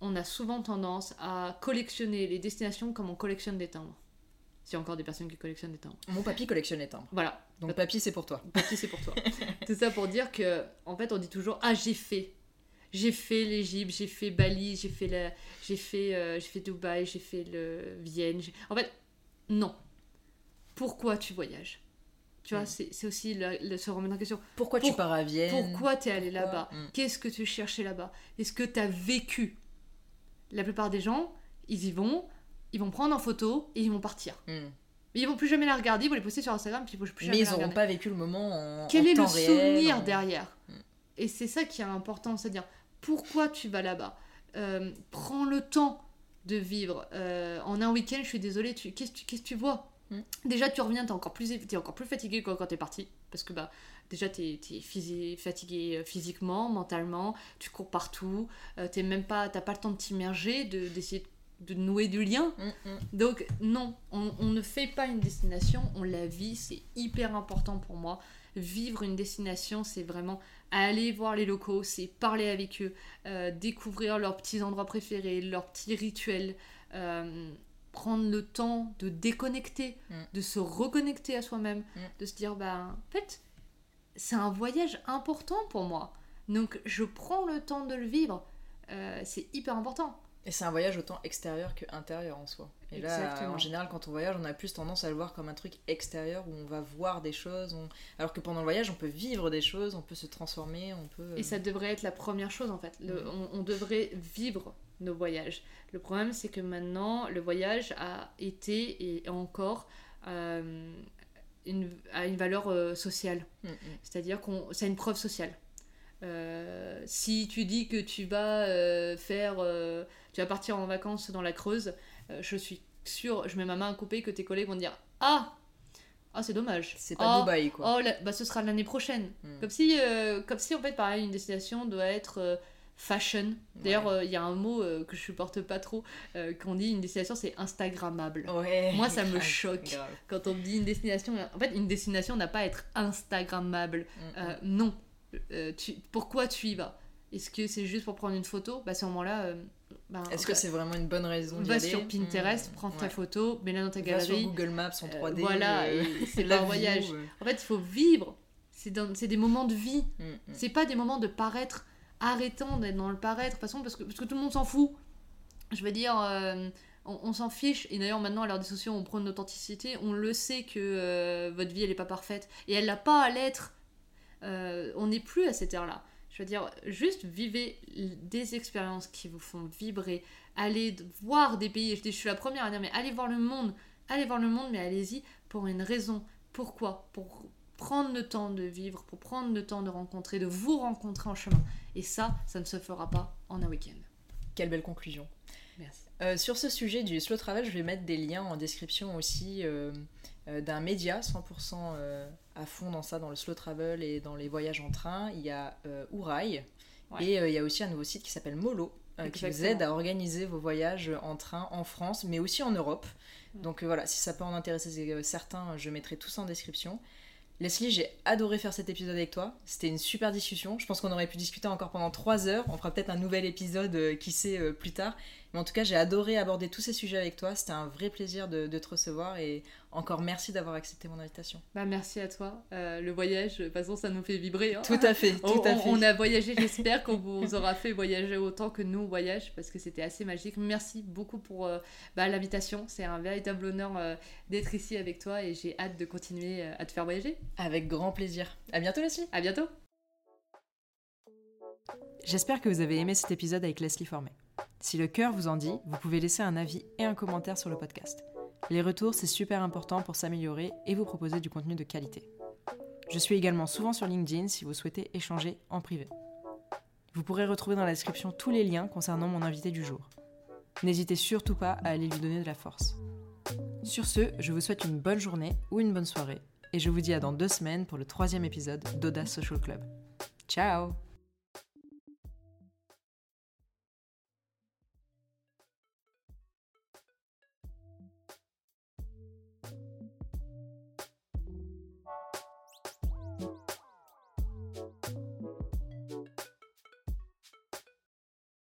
on a souvent tendance à collectionner les destinations comme on collectionne des timbres. S'il y a encore des personnes qui collectionnent des timbres. Mon papy collectionne des timbres. Voilà. Donc papy, c'est pour toi. *laughs* Papy, c'est pour toi. *laughs* Tout ça pour dire que, en fait, on dit toujours Ah, j'ai fait. J'ai fait l'Égypte, j'ai fait Bali, j'ai fait, la... j'ai fait, euh, j'ai fait Dubaï, j'ai fait le... Vienne. En fait, non. Pourquoi tu voyages? Tu vois, mm. c'est aussi le, se remettre en question. Pourquoi tu pars à Vienne? Pourquoi tu es allé là-bas? Mm. Qu'est-ce que tu cherchais là-bas? Est-ce que tu as vécu? La plupart des gens, ils y vont, ils vont prendre en photo et ils vont partir. Hmm. Mais ils vont plus jamais la regarder, ils vont les poster sur Instagram, puis ils vont plus jamais Mais ils n'auront pas vécu le moment en Quel est le souvenir derrière hmm. Et c'est ça qui est important, c'est-à-dire pourquoi tu vas là-bas euh, Prends le temps de vivre. Euh, en un week-end, je suis désolée, tu... qu'est-ce que tu, vois hmm. Déjà, tu reviens, tu es encore plus, es encore plus fatigué que quand tu es parti. Parce que bah, déjà, tu es, fatigué euh, physiquement, mentalement, tu cours partout, tu même pas, pas le temps de t'immerger, d'essayer de de nouer du lien. Mm, mm. Donc non, on, ne fait pas une destination, on la vit, c'est hyper important pour moi. Vivre une destination, c'est vraiment aller voir les locaux, c'est parler avec eux, euh, découvrir leurs petits endroits préférés, leurs petits rituels, euh, prendre le temps de déconnecter, mm. de se reconnecter à soi-même, de se dire, bah, en fait, c'est un voyage important pour moi. Donc je prends le temps de le vivre. Euh, c'est hyper important. Et c'est un voyage autant extérieur que intérieur en soi. Et là, en général, quand on voyage, on a plus tendance à le voir comme un truc extérieur où on va voir des choses. Alors que pendant le voyage, on peut vivre des choses, on peut se transformer, on peut. Et ça devrait être la première chose en fait. Le, mm. on, devrait vivre nos voyages. Le problème, c'est que maintenant, le voyage a été et encore euh, une, a une valeur euh, sociale. Mm, mm. C'est-à-dire qu'on, c'est une preuve sociale. Euh, si tu dis que tu vas faire tu vas partir en vacances dans la Creuse, euh, je suis sûre, je mets ma main à couper que tes collègues vont dire Ah ah, c'est dommage. C'est pas Dubaï, quoi. Oh, bah, ce sera l'année prochaine. Hmm. Comme, si, euh, comme si, en fait, pareil, une destination doit être euh, fashion. D'ailleurs, il y a un mot que je supporte pas trop, qu'on dit une destination, c'est Instagrammable. Moi, ça me *laughs* choque quand on dit une destination. En fait, une destination n'a pas à être Instagrammable. Hmm, hmm. non. Tu, pourquoi tu y vas? Est-ce que c'est juste pour prendre une photo? Bah, À ce moment-là, bah, Est-ce que c'est vraiment une bonne raison d'y Va sur Pinterest, prends ta photo, mets-la dans ta galerie. Va sur Google Maps en 3D. Euh, voilà, euh, *laughs* c'est un voyage. En fait, il faut vivre. C'est des moments de vie. Mm, mm. C'est pas des moments de paraître. Arrêtons d'être dans le paraître, de toute façon, parce que, parce que tout le monde s'en fout. Je veux dire, euh, on, s'en fiche. Et d'ailleurs, maintenant, à l'heure des sociaux, on prend une authenticité. On le sait que votre vie, elle n'est pas parfaite. Et elle n'a pas à l'être. On n'est plus à cette ère-là. Je veux dire, juste vivez des expériences qui vous font vibrer. Allez voir des pays. Je, suis la première à dire, mais allez voir le monde. Allez voir le monde, mais allez-y pour une raison. Pourquoi? Pour prendre le temps de vivre, pour prendre le temps de rencontrer, de vous rencontrer en chemin. Et ça, ça ne se fera pas en un week-end. Quelle belle conclusion. Merci. Euh, sur ce sujet du slow travel, je vais mettre des liens en description aussi euh, euh, d'un média 100% à fond dans ça, dans le slow travel et dans les voyages en train. Il y a Ourail et il y a aussi un nouveau site qui s'appelle Molo. qui vous aide à organiser vos voyages en train en France, mais aussi en Europe. Donc voilà, si ça peut en intéresser certains, je mettrai tout ça en description. Leslie, j'ai adoré faire cet épisode avec toi. C'était une super discussion. Je pense qu'on aurait pu discuter encore pendant 3 heures. On fera peut-être un nouvel épisode, qui sait, plus tard. Mais en tout cas, j'ai adoré aborder tous ces sujets avec toi. C'était un vrai plaisir de, te recevoir et encore merci d'avoir accepté mon invitation. Bah, merci à toi. Euh, le voyage, de toute façon, ça nous fait vibrer. Hein. Tout à fait, *laughs* tout on, à fait. On a voyagé, j'espère qu'on vous aura fait voyager autant que nous on voyage parce que c'était assez magique. Merci beaucoup pour euh, bah, l'invitation. C'est un véritable honneur euh, d'être ici avec toi et j'ai hâte de continuer à te faire voyager. Avec grand plaisir. À bientôt, Leslie. À bientôt. J'espère que vous avez aimé cet épisode avec Leslie Formet. Si le cœur vous en dit, vous pouvez laisser un avis et un commentaire sur le podcast. Les retours, c'est super important pour s'améliorer et vous proposer du contenu de qualité. Je suis également souvent sur LinkedIn si vous souhaitez échanger en privé. Vous pourrez retrouver dans la description tous les liens concernant mon invité du jour. N'hésitez surtout pas à aller lui donner de la force. Sur ce, je vous souhaite une bonne journée ou une bonne soirée et je vous dis à dans deux semaines pour le troisième épisode d'Audace Social Club. Ciao